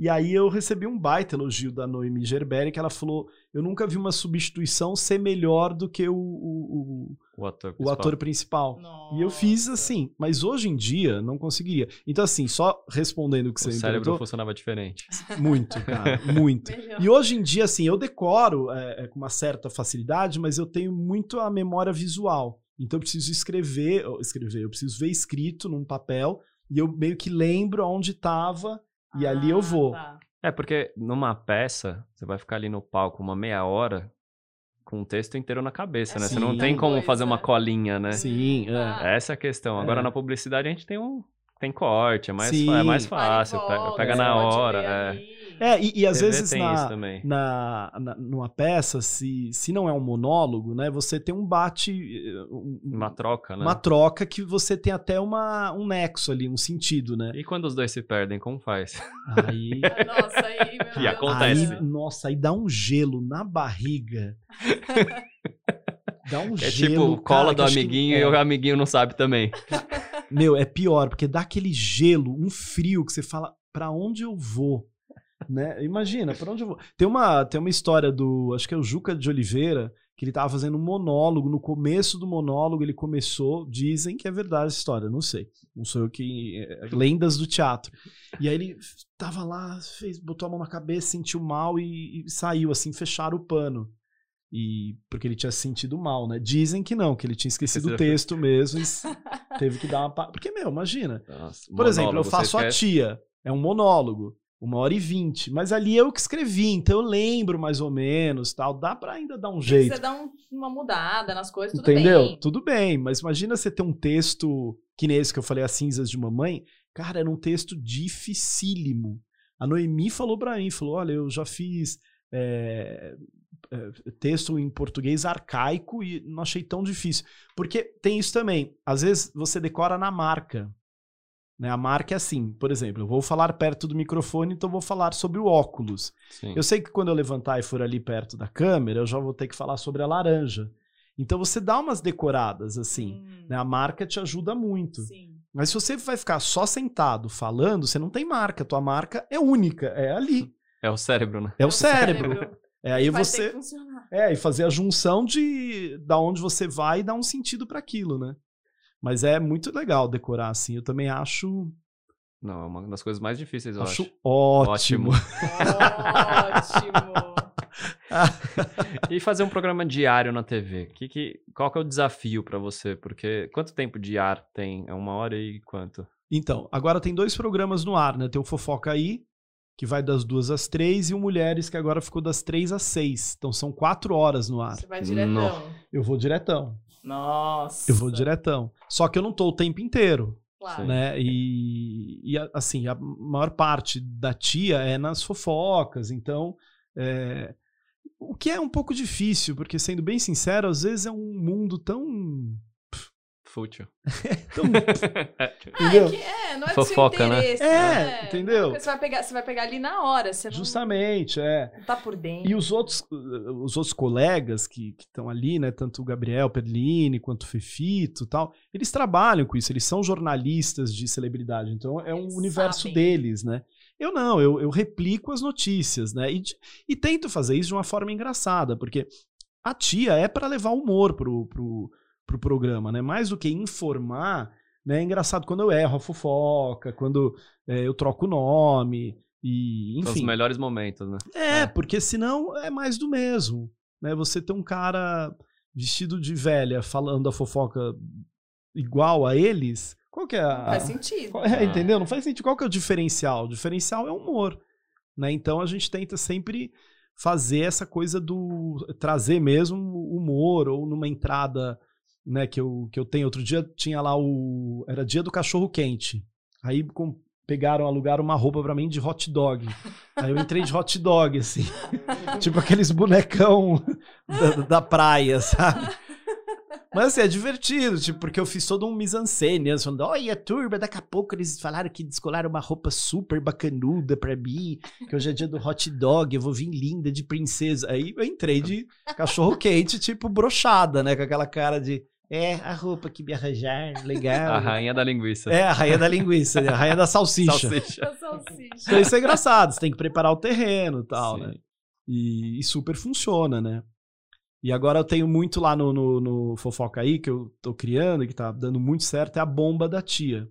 E aí eu recebi um baita elogio da Noemi Gerberi, que ela falou: eu nunca vi uma substituição ser melhor do que o, o, O ator o principal. ator principal. E eu fiz assim, mas hoje em dia não conseguiria. Então, assim, só respondendo o que O você me cérebro perguntou, funcionava diferente. *laughs* muito, *laughs* cara, muito. E hoje em dia, assim, eu decoro é, é, com uma certa facilidade, mas eu tenho muito a memória visual. Então eu preciso escrever, escrever, eu preciso ver escrito num papel e eu meio que lembro aonde estava e ali eu Ah, vou. tá. É, porque numa peça, você vai ficar ali no palco uma meia hora com o texto inteiro na cabeça, É né? Você sim. não tem como Coisa. fazer uma colinha, né? Sim, é. Ah. Essa é a questão. Agora É. na publicidade a gente tem um tem corte, é mais, Sim. é mais fácil, volta, pega, pega você na hora. É. ali. É, e, e às TV vezes na, na, na- numa peça, se, se não é um monólogo, né, você tem um bate, um- Uma troca, né? uma troca que você tem até uma, um nexo ali, um sentido, né? E quando os dois se perdem, como faz? Aí, *laughs* *laughs* Nossa, aí, meu E Deus. acontece. aí, nossa, aí dá um gelo na barriga. Dá um *laughs* É gelo. tipo, cara, cola que do acho que- amiguinho é. e o amiguinho não sabe também. Meu, é pior, porque dá aquele gelo, um frio que você fala, pra onde eu vou? Né? Imagina, pra onde eu vou? Tem uma, tem uma história do, acho que é o Juca de Oliveira, que ele tava fazendo um monólogo, no começo do monólogo ele começou, dizem que é verdade essa história, não sei. Não sou eu que... é, lendas do teatro. E aí ele tava lá, fez, botou a mão na cabeça, sentiu mal e, e saiu, assim, fecharam o pano. E porque ele tinha se sentido mal, né? Dizem que não, que ele tinha esquecido o texto mesmo e *laughs* teve que dar uma. Porque, meu, imagina. Nossa, Por exemplo, eu monólogo, faço a esquece. tia, é um monólogo, uma hora e vinte, mas ali eu que escrevi, então eu lembro mais ou menos, tal. Dá pra ainda dar um jeito. Você dá um- uma mudada nas coisas, tudo Entendeu? bem. Tudo bem, mas imagina você ter um texto que nem esse que eu falei, As Cinzas de Mamãe. Cara, era um texto dificílimo. A Noemi falou pra mim, falou, olha, eu já fiz é, é, texto em português arcaico e não achei tão difícil. Porque tem isso também, às vezes você decora na marca. Né? A marca é assim, por exemplo, eu vou falar perto do microfone, então eu vou falar sobre o óculos. Sim. Eu sei que quando eu levantar e for ali perto da câmera, eu já vou ter que falar sobre a laranja. Então você dá umas decoradas assim. Hum, né? A marca te ajuda muito. Sim. Mas se você vai ficar só sentado falando, você não tem marca. Tua marca é única, é ali. É o cérebro, né? É o cérebro. É aí Vai ter você. que funcionar. É, e fazer a junção de da onde você vai e dar um sentido para aquilo, né? Mas é muito legal decorar assim. Eu também acho, Não, é uma das coisas mais difíceis, eu acho acho. ótimo. Ótimo. *laughs* E fazer um programa diário na TV? Que, que, qual que é o desafio pra você? Porque quanto tempo de ar tem? É uma hora e quanto? Então, agora tem dois programas no ar, né? Tem o Fofoca aí, que vai das duas às três, e o Mulheres, que agora ficou das três às seis. Então são quatro horas no ar. Você vai diretão. Não. Eu vou diretão. Nossa. Eu vou diretão. Só que eu não tô o tempo inteiro, Claro. Né? E, e, assim, a maior parte da tia é nas fofocas. Então, é, o que é um pouco difícil, porque sendo bem sincero, às vezes é um mundo tão. Fútil. *laughs* *laughs* tão Ah, entendeu? é que é, não é Fofoca, do seu né? interesse. É, né? entendeu? Porque Você vai, pegar, você vai pegar ali na hora. Você não, Justamente, é. não tá por dentro. E os outros, os outros colegas que estão ali, né, tanto o Gabriel Perlini quanto o Fefito e tal, eles trabalham com isso, eles são jornalistas de celebridade, então é um Eles universo sabem. deles, né? Eu não, eu, eu replico as notícias, né? E, e tento fazer isso de uma forma engraçada, porque a tia é para levar humor pro, pro, pro programa, né? Mais do que informar, né? É engraçado quando eu erro a fofoca, quando é, eu troco o nome, e São os enfim. melhores momentos, né? É, É. porque senão é mais do mesmo. Né? Você ter um cara vestido de velha falando a fofoca igual a eles, qual que é a. Faz sentido. qual- é, Ah. entendeu? Não faz sentido. Qual que é o diferencial? O diferencial é o humor. Né? Então a gente tenta sempre fazer essa coisa do. trazer mesmo o humor, ou numa entrada né, que, eu, que eu tenho. Outro dia tinha lá o. Era dia do cachorro quente. Aí com- pegaram, alugaram uma roupa pra mim de hot dog. Aí eu entrei de hot dog, assim. *laughs* tipo aqueles bonecão *laughs* da, da praia, sabe? Mas assim, é divertido, tipo, porque eu fiz todo um mise-en-scène, eles falando, olha, turma, daqui a pouco eles falaram que descolaram uma roupa super bacanuda pra mim, que hoje é dia do hot dog, eu vou vir linda de princesa. Aí eu entrei de cachorro quente, tipo, brochada, né, com aquela cara de, É, a roupa que me arranjar, legal. A rainha da linguiça. É, a rainha da linguiça, né? a rainha da salsicha. Salsicha. A salsicha. Então isso é engraçado, você tem que preparar o terreno e tal, Sim. né? E, e super funciona, né? E agora eu tenho muito lá no, no, no Fofoca aí, que eu tô criando, e que tá dando muito certo, é a bomba da tia.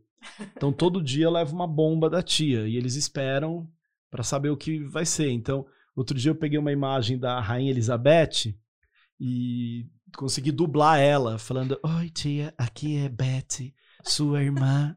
Então todo dia eu levo uma bomba da tia, e eles esperam pra saber o que vai ser. Então, outro dia eu peguei uma imagem da Rainha Elizabeth e consegui dublar ela, falando: Oi, tia, aqui é Betty, sua irmã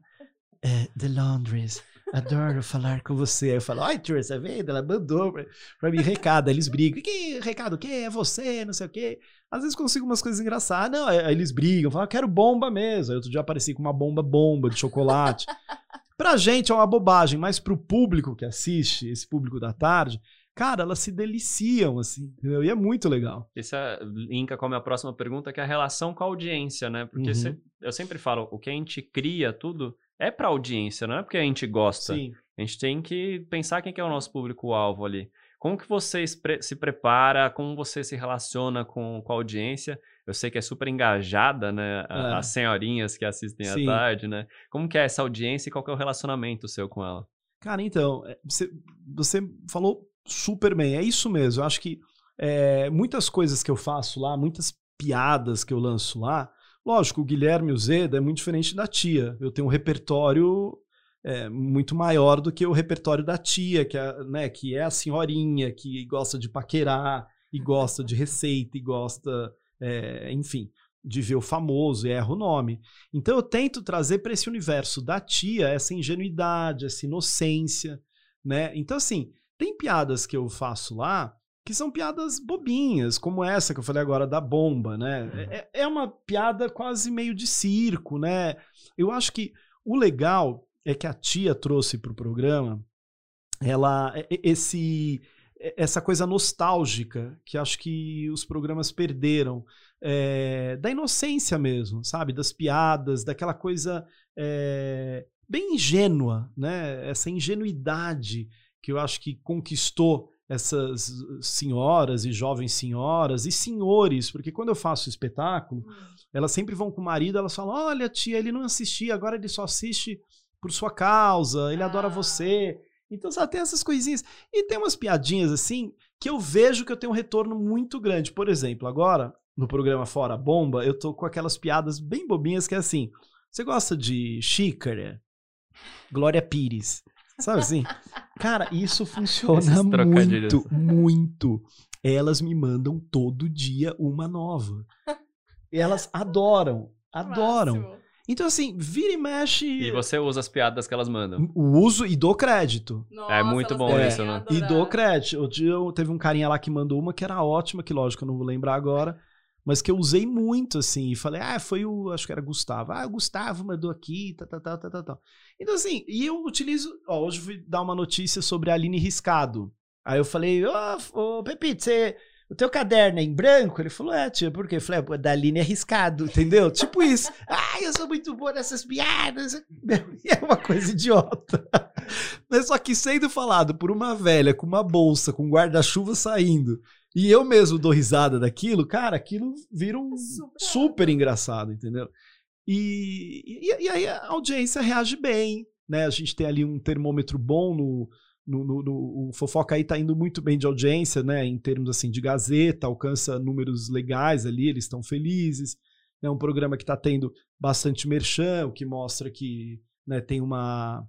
é, de Londres. Adoro falar com você. Aí eu falo, ai, tia, você vendo? Ela mandou pra, mim recado. Aí eles brigam. Que recado o quê? É você, não sei o quê. Às vezes consigo umas coisas engraçadas. Não, aí eles brigam. Falam, "Eu quero bomba mesmo. Aí outro dia apareci com uma bomba bomba de chocolate. *laughs* pra gente é uma bobagem, mas pro público que assiste, esse público da tarde, cara, elas se deliciam, assim, entendeu? E é muito legal. Isso é, linka com a minha próxima pergunta, que é a relação com a audiência, né? Porque Uhum. eu sempre falo, o que a gente cria tudo é pra audiência, não é porque a gente gosta. Sim. A gente tem que pensar quem que é o nosso público-alvo ali. Como que você se prepara, como você se relaciona com, com a audiência? Eu sei que é super engajada, né? a- É. As senhorinhas que assistem Sim. à tarde, né? Como que é essa audiência e qual que é o relacionamento seu com ela? Cara, então, é, você, você falou super bem, é isso mesmo. Eu acho que é, muitas coisas que eu faço lá, muitas piadas que eu lanço lá, lógico, o Guilherme e o Zeda é muito diferente da tia. Eu tenho um repertório é, muito maior do que o repertório da tia, que é, né, que é a senhorinha, que gosta de paquerar, e gosta de receita, e gosta, é, enfim, de ver o famoso, e erra o nome. Então eu tento trazer para esse universo da tia essa ingenuidade, essa inocência, né? Então assim, tem piadas que eu faço lá que são piadas bobinhas, como essa que eu falei agora da bomba, né? É, é uma piada quase meio de circo, né? Eu acho que o legal é que a tia trouxe pro programa ela e- esse essa coisa nostálgica que acho que os programas perderam é, da inocência mesmo, sabe? Das piadas, daquela coisa é, bem ingênua, né? Essa ingenuidade que eu acho que conquistou essas senhoras e jovens senhoras e senhores, porque quando eu faço espetáculo, elas sempre vão com o marido, elas falam: Olha, tia, ele não assistia, agora ele só assiste por sua causa, ele adora Ah. você. Então, sabe, tem essas coisinhas. E tem umas piadinhas assim que eu vejo que eu tenho um retorno muito grande. Por exemplo, agora, no programa Fora Bomba, eu tô com aquelas piadas bem bobinhas que é assim: você gosta de xícara? Glória Pires. Sabe assim? Cara, isso funciona muito, muito. Elas me mandam todo dia uma nova. Elas adoram, adoram. Máximo. Então, assim, vira e mexe. E você usa as piadas que elas mandam. O uso e dou crédito. Nossa, É muito bom isso, né? adorar. E dou crédito. Outro dia eu- teve um carinha lá que mandou uma que era ótima, que lógico eu não vou lembrar agora, mas que eu usei muito, assim, e falei, ah, foi o, acho que era Gustavo. Ah, o Gustavo mandou aqui, tá, tá, tá, tá, tá, tá. Então, assim, e eu utilizo, ó, hoje eu fui dar uma notícia sobre a Aline Riscado. Aí eu falei, ô, ô Pepito, você... O teu caderno é em branco? Ele falou, é, tia, por quê? Eu falei, é, da Aline é riscado, entendeu? tipo isso. *laughs* Ah, eu sou muito boa nessas piadas. *laughs* É uma coisa idiota. Mas só que sendo falado por uma velha com uma bolsa, com guarda-chuva saindo, e eu mesmo dou risada daquilo, cara, aquilo vira um Super. super engraçado, entendeu? E, e, e aí a audiência reage bem, né? A gente tem ali um termômetro bom no. No, no- no- o Fofoca aí tá indo muito bem de audiência, né? Em termos assim de Gazeta, alcança números legais ali, eles estão felizes. É um programa que tá tendo bastante merchan, o que mostra que né, tem uma,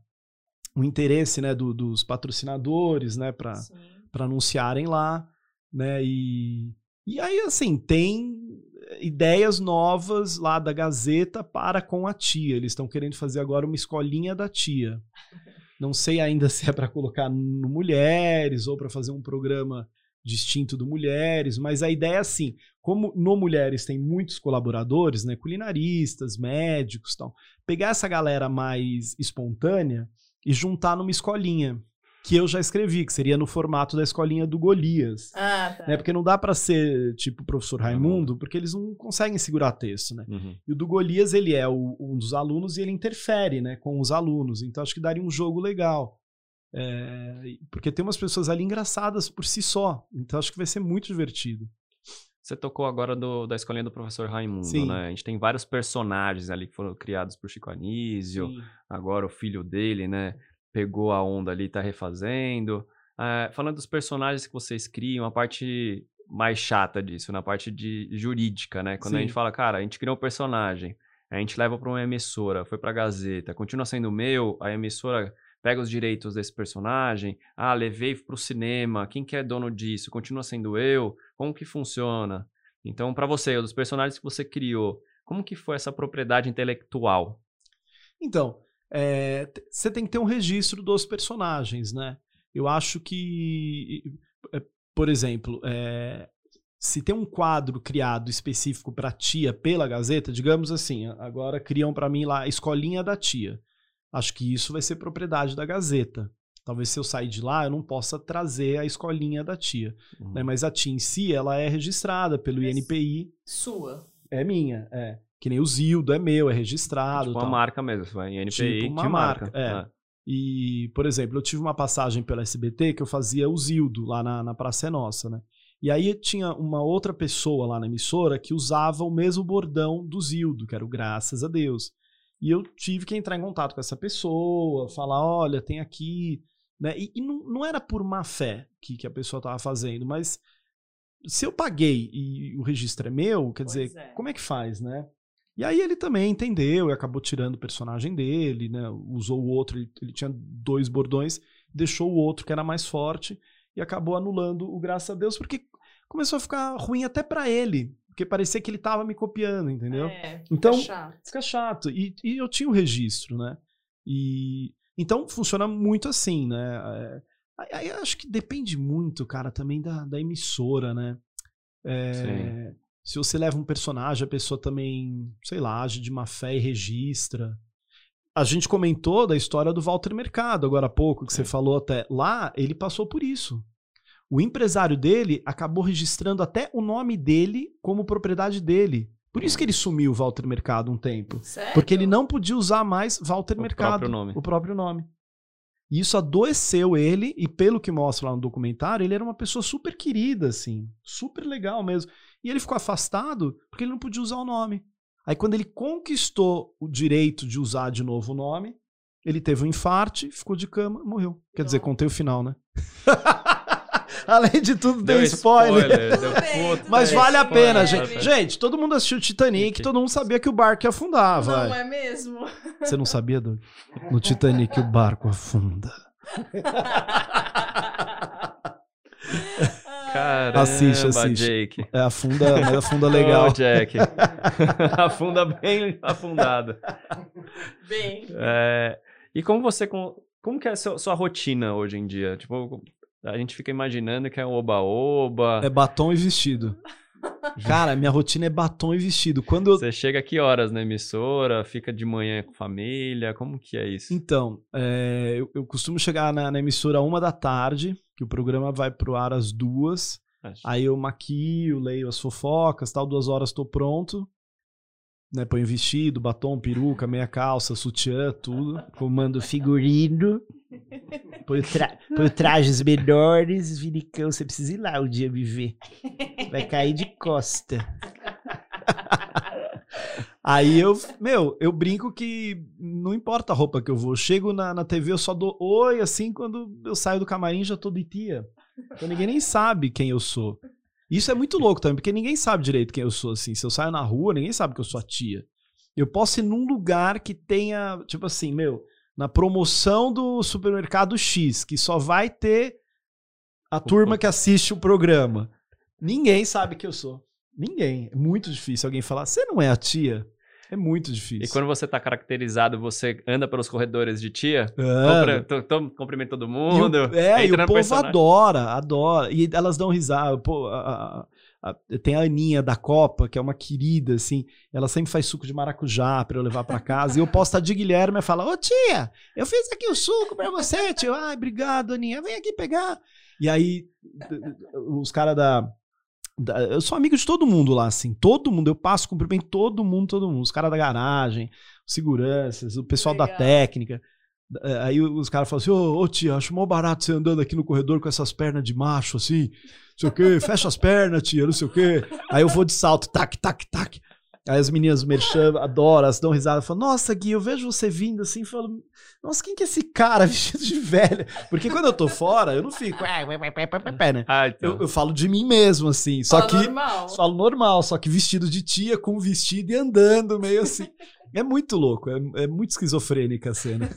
um interesse né, do- dos patrocinadores, né? Para anunciarem lá, né? E, e aí, assim, tem ideias novas lá da Gazeta para com a tia. Eles estão querendo fazer agora uma escolinha da tia. Não sei ainda *laughs* se é para colocar no Mulheres ou para fazer um programa distinto do Mulheres, mas a ideia é assim, como no Mulheres tem muitos colaboradores, né, culinaristas, médicos, tal, pegar essa galera mais espontânea e juntar numa escolinha que eu já escrevi, que seria no formato da escolinha do Golias. Ah, tá. Né? Porque não dá pra ser tipo o professor Raimundo, porque eles não conseguem segurar texto, né? Uhum. E o do Golias, ele é o- um dos alunos e ele interfere, né, com os alunos. Então acho que daria um jogo legal. É, porque tem umas pessoas ali engraçadas por si só. Então acho que vai ser muito divertido. Você tocou agora do, da escolinha do professor Raimundo, Sim. né? A gente tem vários personagens ali que foram criados por Chico Anísio. Sim. Agora o filho dele, né? Pegou a onda ali, tá refazendo. É, falando dos personagens que vocês criam, a parte mais chata disso, na parte de jurídica, né? Quando a Sim. gente fala, cara, a gente criou um personagem, a gente leva para uma emissora, foi pra Gazeta, continua sendo meu, a emissora pega os direitos desse personagem, ah, levei pro cinema, quem que é dono disso? Continua sendo eu? Como que funciona? Então, para você, dos personagens que você criou, como que foi essa propriedade intelectual? Então, é, você tem que ter um registro dos personagens, né? Eu acho que, é, por exemplo, é, se tem um quadro criado específico para tia pela Gazeta, digamos assim, agora criam para mim lá a escolinha da tia. Acho que isso vai ser propriedade da Gazeta. Talvez se eu sair de lá, eu não possa trazer a escolinha da tia. Uhum. né? Mas a tia em si, ela é registrada pelo Mas- INPI. Sua. É minha, é. Que nem o Zildo, é meu, é registrado. Tipo tal. uma marca mesmo, vai em NPI, Tipo uma marca, marca. é. E, por exemplo, eu tive uma passagem pela SBT que eu fazia o Zildo lá na, na Praça é Nossa, né? E aí tinha uma outra pessoa lá na emissora que usava o mesmo bordão do Zildo, que era o Graças a Deus. E eu tive que entrar em contato com essa pessoa, falar, olha, tem aqui... Né? E, e não, não era por má fé que, que a pessoa estava fazendo, mas se eu paguei e o registro é meu, quer Pois dizer, é. como é que faz, né? E aí ele também entendeu e acabou tirando o personagem dele, né? Usou o outro, ele, ele tinha dois bordões, deixou o outro que era mais forte e acabou anulando o graças a Deus porque começou a ficar ruim até pra ele, porque parecia que ele tava me copiando, entendeu? É, Então- fica chato. Fica chato. E, e eu tinha o registro, né? E então funciona muito assim, né? É, aí- acho que depende muito, cara, também da, da emissora, né? É, se você leva um personagem, a pessoa também, sei lá, age de má fé e registra. A gente comentou da história do Walter Mercado agora há pouco, que você É. falou até. Lá, ele passou por isso. O empresário dele acabou registrando até o nome dele como propriedade dele. Por isso que ele sumiu o Walter Mercado um tempo. Sério? Porque ele não podia usar mais Walter O Mercado. próprio nome. O próprio nome. E isso adoeceu ele, e pelo que mostra lá no documentário, ele era uma pessoa super querida, assim. Super legal mesmo. E ele ficou afastado porque ele não podia usar o nome. Aí quando ele conquistou o direito de usar de novo o nome, ele teve um infarte, ficou de cama, morreu. Quer dizer, contei o final, né? *laughs* Além de tudo, Deu tem spoiler. deu Tudo bem, puta tudo Mas vale a pena, Spoiler. gente. Gente, todo mundo assistiu Titanic, todo mundo sabia que o barco ia afundar, vai. Não é mesmo? Você não sabia, Doug? No Titanic o barco afunda. *laughs* Caramba, Assiste, assiste. Jake. É, afunda, mas afunda legal. Ô, Jack. *laughs* *laughs* Afunda bem afundado. Bem. É, e como você. com- Como que é a sua, sua rotina hoje em dia? Tipo, a gente fica imaginando que é um oba-oba. É batom e vestido. Cara, minha rotina é batom e vestido. Quando eu. Você chega que horas na emissora? Fica de manhã com família? Como que é isso? Então, é, eu, eu costumo chegar na, na emissora uma da tarde, que o programa vai pro ar às duas. Acho- Aí eu maquio, leio as fofocas, tal, duas horas tô pronto. Né, ponho vestido, batom, peruca, meia calça, sutiã, tudo. Comando figurino. Põe, tra põe trajes menores, Vinicão, você precisa ir lá um dia me ver. Vai cair de costa. Aí eu, meu, eu brinco que não importa a roupa que eu vou. Eu chego na, na TV, eu só dou oi, assim, quando eu saio do camarim já tô de tia. Então ninguém nem sabe quem eu sou. Isso é muito louco também, porque ninguém sabe direito quem eu sou, assim. Se eu saio na rua, ninguém sabe que eu sou a tia. Eu posso ir num lugar que tenha, tipo assim, meu, na promoção do supermercado X, que só vai ter a turma que assiste o programa. Ninguém sabe que eu sou. Ninguém. É muito difícil alguém falar, você não é a tia? É muito difícil. E quando você tá caracterizado, você anda pelos corredores de tia? Cumprimenta todo E mundo? o, é, e o povo personagem. adora, adora. E elas dão risada. Pô, a- a- a- tem a Aninha da Copa, que é uma querida, assim. Ela sempre faz suco de maracujá pra eu levar pra casa. e eu posso estar de Guilherme e falar: Ô tia, eu fiz aqui o suco pra você, tio. Ai, obrigado, Aninha. Vem aqui pegar. E aí, os caras da- Eu sou amigo de todo mundo lá, assim. Todo mundo. Eu passo, cumprimento todo mundo, todo mundo. Os caras da garagem, os seguranças, o pessoal da Legal. técnica. É, Aí os caras falam assim, ô, ô tia, acho mó barato você andando aqui no corredor com essas pernas de macho, assim, não sei o quê, fecha as pernas, tia, não sei o quê. Aí eu vou de salto, tac, tac, tac. Aí as meninas merchan, adoram, elas dão risada, falam, nossa, Gui, eu vejo você vindo assim, e falo, nossa, quem que é esse cara *laughs* vestido de velha? Porque quando eu tô fora, eu não fico, "Ah, ué, ué, ué, ué, ué", né? Ah, então. Eu, eu falo de mim mesmo, assim, só que... normal. Falo normal, só que vestido de tia, com vestido e andando, meio assim. É muito louco, é, é muito esquizofrênica a cena.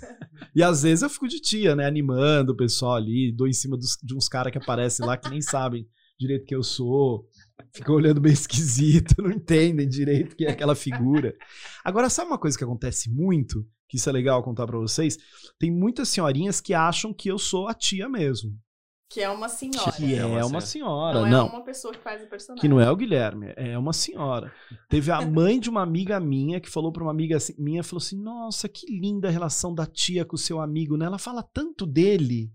E às vezes eu fico de tia, né? Animando o pessoal ali, dou em cima dos- de uns caras que aparecem lá que nem sabem direito quem eu sou. Ficam olhando meio esquisito, *laughs* não entendem direito quem é aquela figura. Agora, sabe uma coisa que acontece muito? Que isso é legal contar pra vocês? Tem muitas senhorinhas que acham que eu sou a tia mesmo. Que é uma senhora. Que é, É uma senhora. não, Não, é uma pessoa que faz o personagem. que não é o Guilherme, é uma senhora. Teve a mãe de uma amiga minha que falou pra uma amiga assim- minha, falou assim: "Nossa, que linda a relação da tia com o seu amigo, né? Ela fala tanto dele".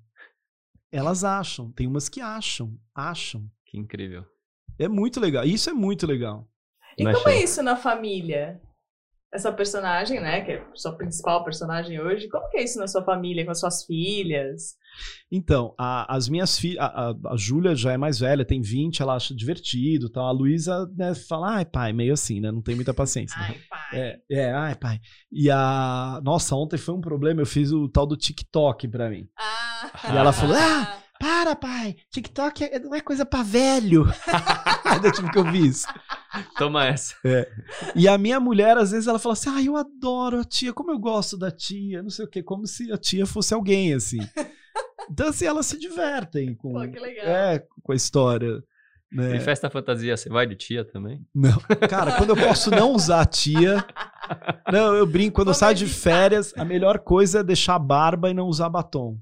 Elas acham, tem umas que acham, acham. Que incrível. É muito legal. Isso é muito legal. E como é achei. isso na família? Essa personagem, né? Que é a sua principal personagem hoje. Como que é isso na sua família, com as suas filhas? Então, a- as minhas filhas, a, a, Júlia já é mais velha, tem 20, ela acha divertido, tal. A Luísa, né, fala: "Ai, pai, meio assim, né? Não tem muita paciência". Ai, pai. É, é, ai, pai. E a. Nossa, ontem foi um problema. Eu fiz o tal do TikTok pra mim. Ah. E ela falou, "Ah, Para, pai! TikTok é- não é coisa pra velho. *laughs* Eu tive que eu vi isso. Toma essa. E a minha mulher, às vezes, ela fala assim: Ah, eu adoro a tia, como eu gosto da tia, não sei o quê, como se a tia fosse alguém, assim. Então, assim, elas se divertem com, Pô, que legal. é, com a história. Né? E festa fantasia, você vai de tia também? Não. Cara, quando eu posso não usar a tia. Não, eu brinco, quando eu Vamos saio de evitar. férias, a melhor coisa é deixar a barba e não usar batom.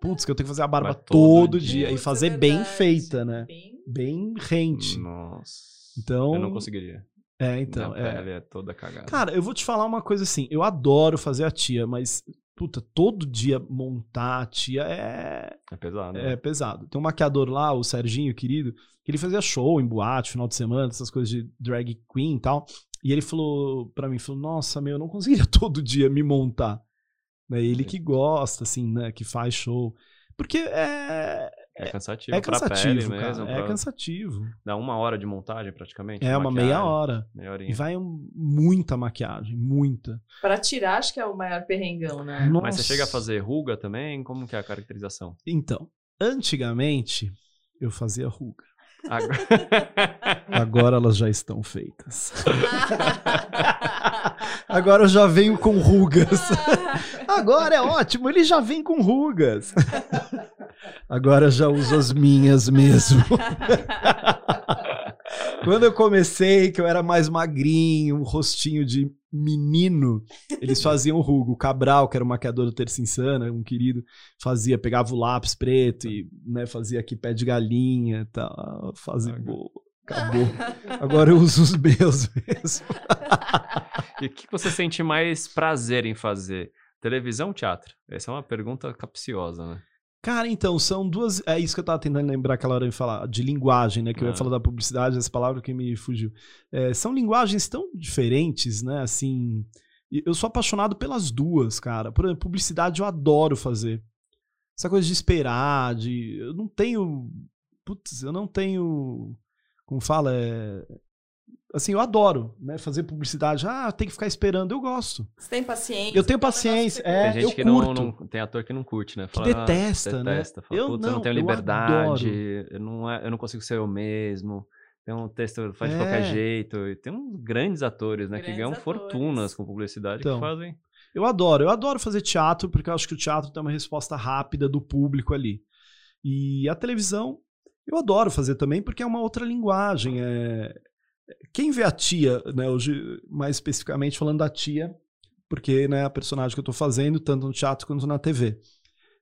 Putz, que eu tenho que fazer a barba Mas todo todo, dia. dia. E é fazer bem verdade. feita, né? Bem- Bem rente. Nossa. Então. Eu não conseguiria. É, então. Minha é. pele é toda cagada. Cara, eu vou te falar uma coisa assim. Eu adoro fazer a tia, mas, puta, todo dia montar a tia é, é pesado. é né? pesado. Tem um maquiador lá, o Serginho, querido, que ele fazia show em boate, final de semana, essas coisas de drag queen e tal. E ele falou pra mim, falou, nossa, meu, eu não conseguiria *laughs* todo dia me montar. Né? Ele que gosta, assim, né, que faz show. Porque é, É cansativo. é pra cansativo, pele cara. mesmo. É pra- cansativo. Dá uma hora de montagem praticamente. É uma meia hora. Meia E horinha. vai um- muita maquiagem, muita. Pra tirar, acho que é o maior perrengão, né? Nossa. Mas você chega a fazer ruga também? Como que é a caracterização? Então, antigamente eu fazia ruga. Agora- *laughs* Agora elas já estão feitas. *laughs* Agora eu já venho com rugas. *laughs* Agora é ótimo, ele já vem com rugas. Agora já uso as minhas mesmo. *laughs* Quando eu comecei, que eu era mais magrinho, um rostinho de menino, eles faziam ruga. O Cabral, que era o maquiador do Terça Insana, um querido, fazia, pegava o lápis preto e né, fazia aqui pé de galinha e tal. Fazia, boa, acabou. Agora eu uso os meus mesmo. E o que você sente mais prazer em fazer? Televisão ou teatro? Essa é uma pergunta capciosa, né? Cara, então, são duas. É isso que eu tava tentando lembrar aquela hora de falar, de linguagem, né? Que eu ia Ah. falar da publicidade, essa palavra que me fugiu. É, são linguagens tão diferentes, né? Assim. Eu sou apaixonado pelas duas, cara. Por exemplo, publicidade eu adoro fazer. Essa coisa de esperar, de. Eu não tenho. Putz, eu não tenho. Como fala? É. Assim, eu adoro, né? Fazer publicidade. Ah, tem que ficar esperando. Eu gosto. Você tem paciência? Eu tenho é que paciência, é, tem gente eu que não, curto. não- Tem ator que não curte, né? Que Fala, ah, detesta, né? detesta. Fala, Eu Putz, eu não, não tenho eu liberdade, eu não, é- eu não consigo ser eu mesmo. Tem um texto faz de qualquer É. jeito. E tem uns grandes atores, né? que Grandes ganham atores. fortunas com publicidade Então. que fazem. Eu adoro, eu adoro fazer teatro, porque eu acho que o teatro tem uma resposta rápida do público ali. E a televisão, eu adoro fazer também, porque é uma outra linguagem. É... Quem vê a tia, né, hoje, mais especificamente falando da tia, porque né, é a personagem que eu tô fazendo, tanto no teatro quanto na TV.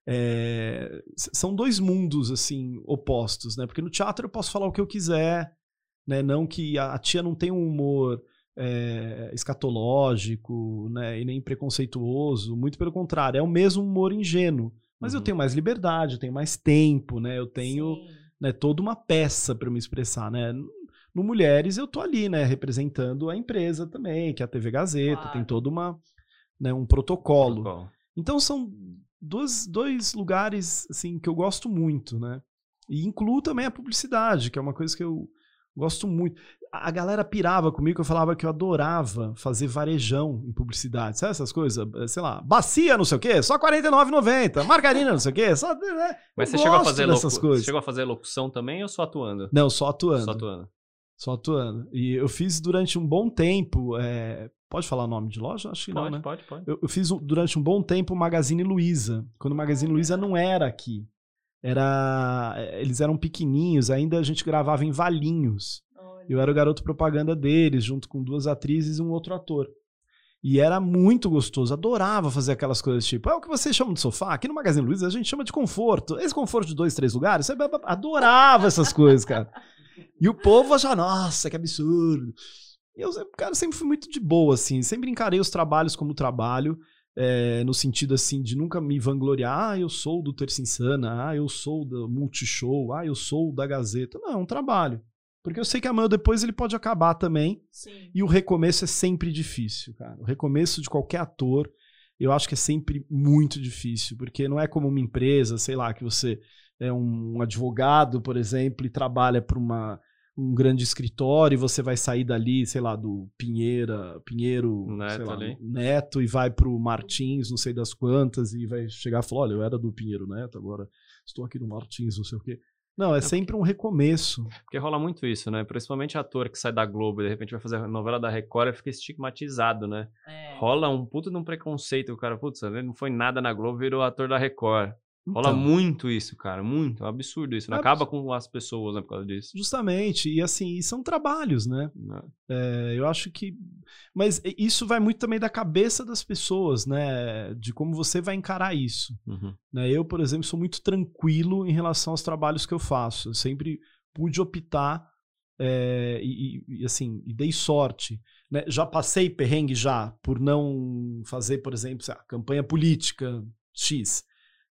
É, São dois mundos, assim, opostos, né? Porque no teatro eu posso falar o que eu quiser, né? Não que a tia não tem um humor é, escatológico, né? E nem preconceituoso, muito pelo contrário, é o mesmo humor ingênuo. Mas eu Uhum. tenho mais liberdade, eu tenho mais tempo, né? Eu tenho Sim. Né, toda uma peça para me expressar, né? No Mulheres eu tô ali, né, representando a empresa também, que é a TV Gazeta, Claro. tem todo uma, né, um protocolo. Protocolo. Então são dois, dois lugares assim que eu gosto muito, né? E incluo também a publicidade, que é uma coisa que eu gosto muito. A galera pirava comigo, eu falava que eu adorava fazer varejão em publicidade. Sabe essas coisas? Eh, Sei lá, bacia não sei o quê, só R$ 49,90. Margarina não sei o quê, só... né? Mas Eu você chegou a fazer dessas coisas. você chegou a fazer locução também ou só atuando? Não, só atuando. Só atuando. Só atuando. E eu fiz durante um bom tempo. é, Pode falar o nome de loja? Acho que Pode, não, né? pode, pode. Eu, eu fiz durante um bom tempo o Magazine Luiza. Quando o Magazine Luiza não era aqui. Era. eh, Eles eram pequenininhos, ainda a gente gravava em Valinhos. Eu era o garoto propaganda deles, junto com duas atrizes e um outro ator. E era muito gostoso, adorava fazer aquelas coisas tipo, é o que vocês chamam de sofá, aqui no Magazine Luiza a gente chama de conforto. Esse conforto de dois, três lugares, sabe? adorava essas coisas, cara. E o povo achava, nossa, que absurdo. E eu, cara, sempre fui muito de boa, assim, sempre encarei os trabalhos como trabalho, é, no sentido, assim, de nunca me vangloriar, ah, eu sou do Terça Insana, ah, eu sou do Multishow, ah, eu sou da Gazeta. Não, é um trabalho. Porque eu sei que amanhã ou depois ele pode acabar também. Sim. E o recomeço é sempre difícil, cara. O recomeço de qualquer ator, eu acho que é sempre muito difícil. Porque não é como uma empresa, sei lá, que você é um advogado, por exemplo, e trabalha para uma um grande escritório e você vai sair dali, sei lá, do Pinheira, Pinheiro, Neto sei lá, ali. Neto e vai pro Martins, não sei das quantas, e vai chegar e falar, olha, eu era do Pinheiro Neto, agora estou aqui no Martins, não sei o quê. Não, é sempre um recomeço. Porque rola muito isso, né? Principalmente ator que sai da Globo e de repente vai fazer a novela da Record e fica estigmatizado, né? É. Rola um puto de um preconceito. O cara, putz, ele não foi nada na Globo, virou ator da Record. Rola Então, muito isso, cara. Muito. É um absurdo isso. Não É acaba com as pessoas, né, por causa disso. Justamente, e assim, e são trabalhos, né? Né? É, eu acho que. Mas isso vai muito também da cabeça das pessoas, né? De como você vai encarar isso. Uhum. né? Eu, por exemplo, sou muito tranquilo em relação aos trabalhos que eu faço. Eu sempre pude optar é, e, e- assim, e dei sorte. né? Já passei perrengue já por não fazer, por exemplo, lá, campanha política X.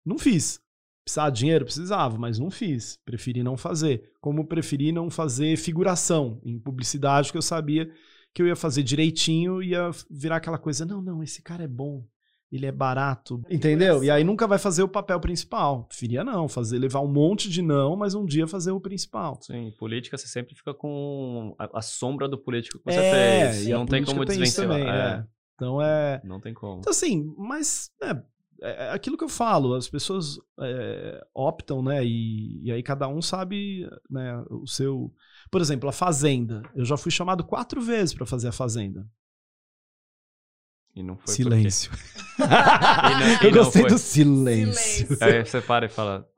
Não fiz. Precisava de dinheiro? Precisava, mas não fiz. Preferi não fazer. Como preferi não fazer figuração em publicidade, que eu sabia que eu ia fazer direitinho e ia virar aquela coisa, não, não, esse cara é bom, ele é barato, entendeu? E aí nunca vai fazer o papel principal. Preferia não, fazer, levar um monte de não, mas um dia fazer o principal. Sim, política você sempre fica com a, a sombra do político que você É, fez. e Não tem como desvencilhar. é. é. Então é. Não tem como. Então, assim, mas é, é aquilo que eu falo, as pessoas é, optam, né? E, e aí cada um sabe né, o seu. Por exemplo, a Fazenda. Eu já fui chamado quatro vezes pra fazer a Fazenda. E não foi silêncio. *laughs* E não- e eu não gostei foi. do silêncio. Silêncio. Aí você para e fala.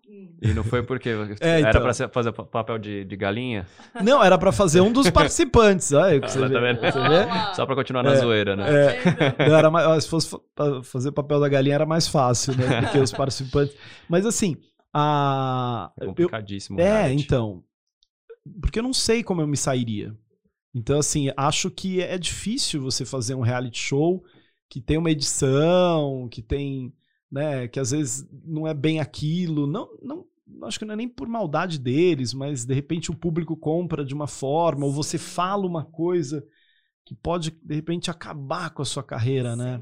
E não foi porque É, era então. pra ser- fazer pa- papel de, de galinha? Não, era pra fazer um dos *laughs* participantes. Olha, Ah, você tá vendo? Você vê? Só pra continuar na É, zoeira, né? É, não, era mais, se fosse fazer papel da galinha era mais fácil, né? Do que os *laughs* participantes. Mas assim, a. É eu- complicadíssimo. é, reality. então. Porque eu não sei como eu me sairia. Então, assim, acho que é difícil você fazer um reality show que tem uma edição, que tem. Né? Que às vezes não é bem aquilo. Não, não, acho que não é nem por maldade deles, mas de repente o público compra de uma forma, ou você fala uma coisa que pode, de repente, acabar com a sua carreira, né?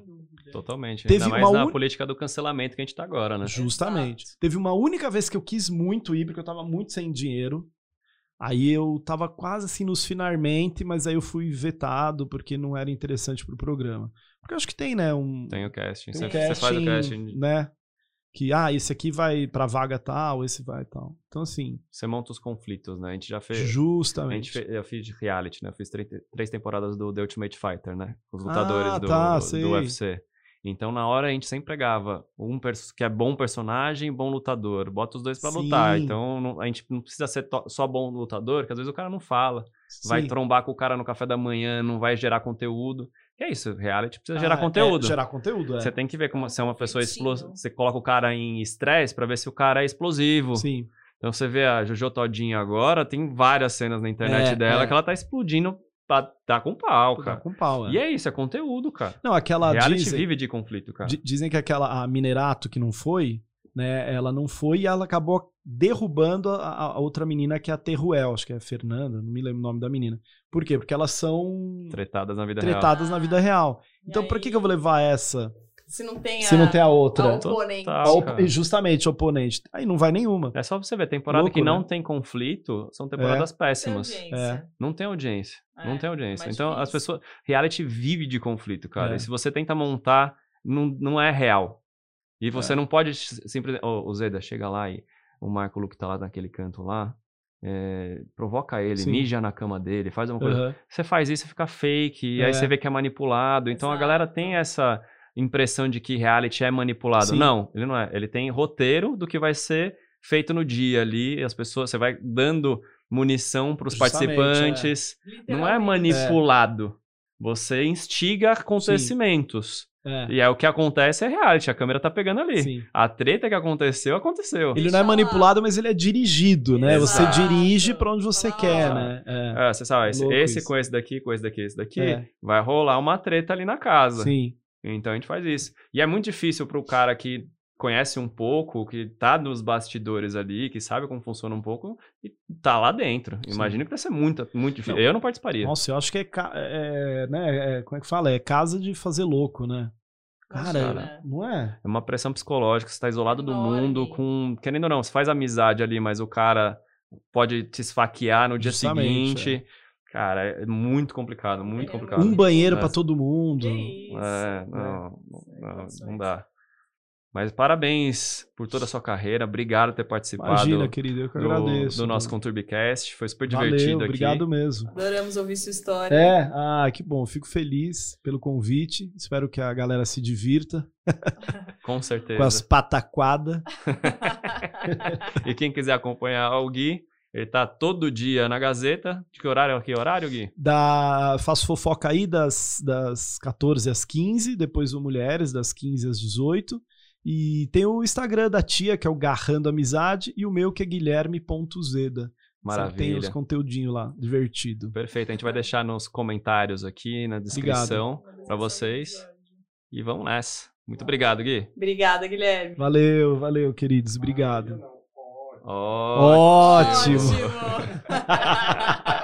Totalmente. Teve Ainda mais uma na un- política do cancelamento que a gente tá agora, né? Justamente. Teve uma única vez que eu quis muito ir, porque eu tava muito sem dinheiro. Aí eu tava quase assim nos finalmente, mas aí eu fui vetado porque não era interessante pro programa. Porque eu acho que tem, né, um, Tem o casting. tem Você, um você faz o casting, casting. né? Que, ah, esse aqui vai pra vaga tal, esse vai tal. Então, assim, Você monta os conflitos, né? A gente já fez. A gente justamente. fe- eu fiz de reality, né? Eu fiz três, três temporadas do The Ultimate Fighter, né? Os lutadores Ah, do, tá, do sei. UFC. Então, na hora, a gente sempre pegava um que é bom personagem e bom lutador. Bota os dois pra lutar. Então, não- a gente não precisa ser só bom lutador, que às vezes o cara não fala. Vai Sim. trombar com o cara no café da manhã, não vai gerar conteúdo. Que é isso, reality precisa Ah, gerar é, conteúdo. gerar conteúdo, é. Você tem que ver como se é uma pessoa explosiva. Você coloca o cara em estresse pra ver se o cara é explosivo. Sim. Então você vê a Jojo Todinho agora, tem várias cenas na internet É, dela é. que ela tá explodindo pra dar com pau, Tá cara. com pau, é. E é isso, é conteúdo, cara. Não, aquela reality dizem, vive de conflito, cara. di- dizem que aquela a Minerato que não foi, né? Ela não foi e ela acabou derrubando a, a- a outra menina que é a Terruel, acho que é a Fernanda, não me lembro o nome da menina. Por quê? Porque elas são Tretadas na vida real. tretadas na vida real. Então, pra que, que eu vou levar essa Se não tem a, se não tem a a outra. oponente. Total. A op- cara. Justamente, oponente. Aí não vai nenhuma. É só você ver, temporada Louco, que não né? tem conflito são temporadas péssimas. É. Não tem audiência. É, não tem audiência. mais Então, as difícil. pessoas. Reality vive de conflito, cara. É. E se você tenta montar, não, não é real. E você É. não pode simplesmente. Ô, o Zeda, chega lá e o Marco Luke tá lá naquele canto lá. é, provoca ele, Sim. mija na cama dele, faz uma coisa. Aham. Você faz isso e fica fake, e É. aí você vê que é manipulado. Então a galera Exato. tem essa impressão de que reality é manipulado. Sim. Não, ele não é. Ele tem roteiro do que vai ser feito no dia ali. As pessoas, você vai dando munição para os Justamente, participantes. Não é manipulado. Você instiga acontecimentos. É. E é o que acontece é reality. A câmera tá pegando ali. Sim. A treta que aconteceu, aconteceu. Ele não é manipulado, mas ele é dirigido, né? Você Exato. dirige pra onde você Fala, quer, né? É. É, você sabe, esse, Louco esse isso. com esse daqui, com esse daqui, esse daqui, É. vai rolar uma treta ali na casa. Sim. Então a gente faz isso. E é muito difícil pro cara que conhece um pouco, que tá nos bastidores ali, que sabe como funciona um pouco, e tá lá dentro. Sim. Imagino que vai ser muito, muito difícil. Não. Eu não participaria. Nossa, eu acho que é, ca- é, né, é- como é que fala? É casa de fazer louco, né? Cara, Imagina. não é? É uma pressão psicológica, você tá isolado do Enorme. mundo, com. Querendo ou não, você faz amizade ali, mas o cara pode te esfaquear no dia Justamente, seguinte. Cara, é muito complicado, muito É complicado. Um banheiro É. pra todo mundo. Que isso. É, não, É. não, não, não dá. Mas parabéns por toda a sua carreira. Obrigado por ter participado Imagina, querido, eu que do, agradeço. do nosso? Conturbicast. Foi super Valeu, divertido aqui. obrigado mesmo. Adoramos ouvir sua história. É, ah, que bom. Fico feliz pelo convite. Espero que a galera se divirta *laughs* Com certeza. *laughs* com as pataquadas. *laughs* E quem quiser acompanhar o Gui, ele tá todo dia na Gazeta. De que horário? Que horário, Gui? Da, faço fofoca aí das, das 14 às 15, depois o Mulheres, das 15 às 18. E tem o Instagram da tia, que é o Garrando Amizade, e o meu, que é guilherme.zeda. Sempre Tem os Maravilha. conteúdinho lá, divertido. Perfeito. A gente vai deixar nos comentários aqui, na descrição, pra vocês. E vamos nessa. Muito obrigado, Gui. Obrigada, Guilherme. Valeu, valeu, queridos. Obrigado. Ótimo. *laughs*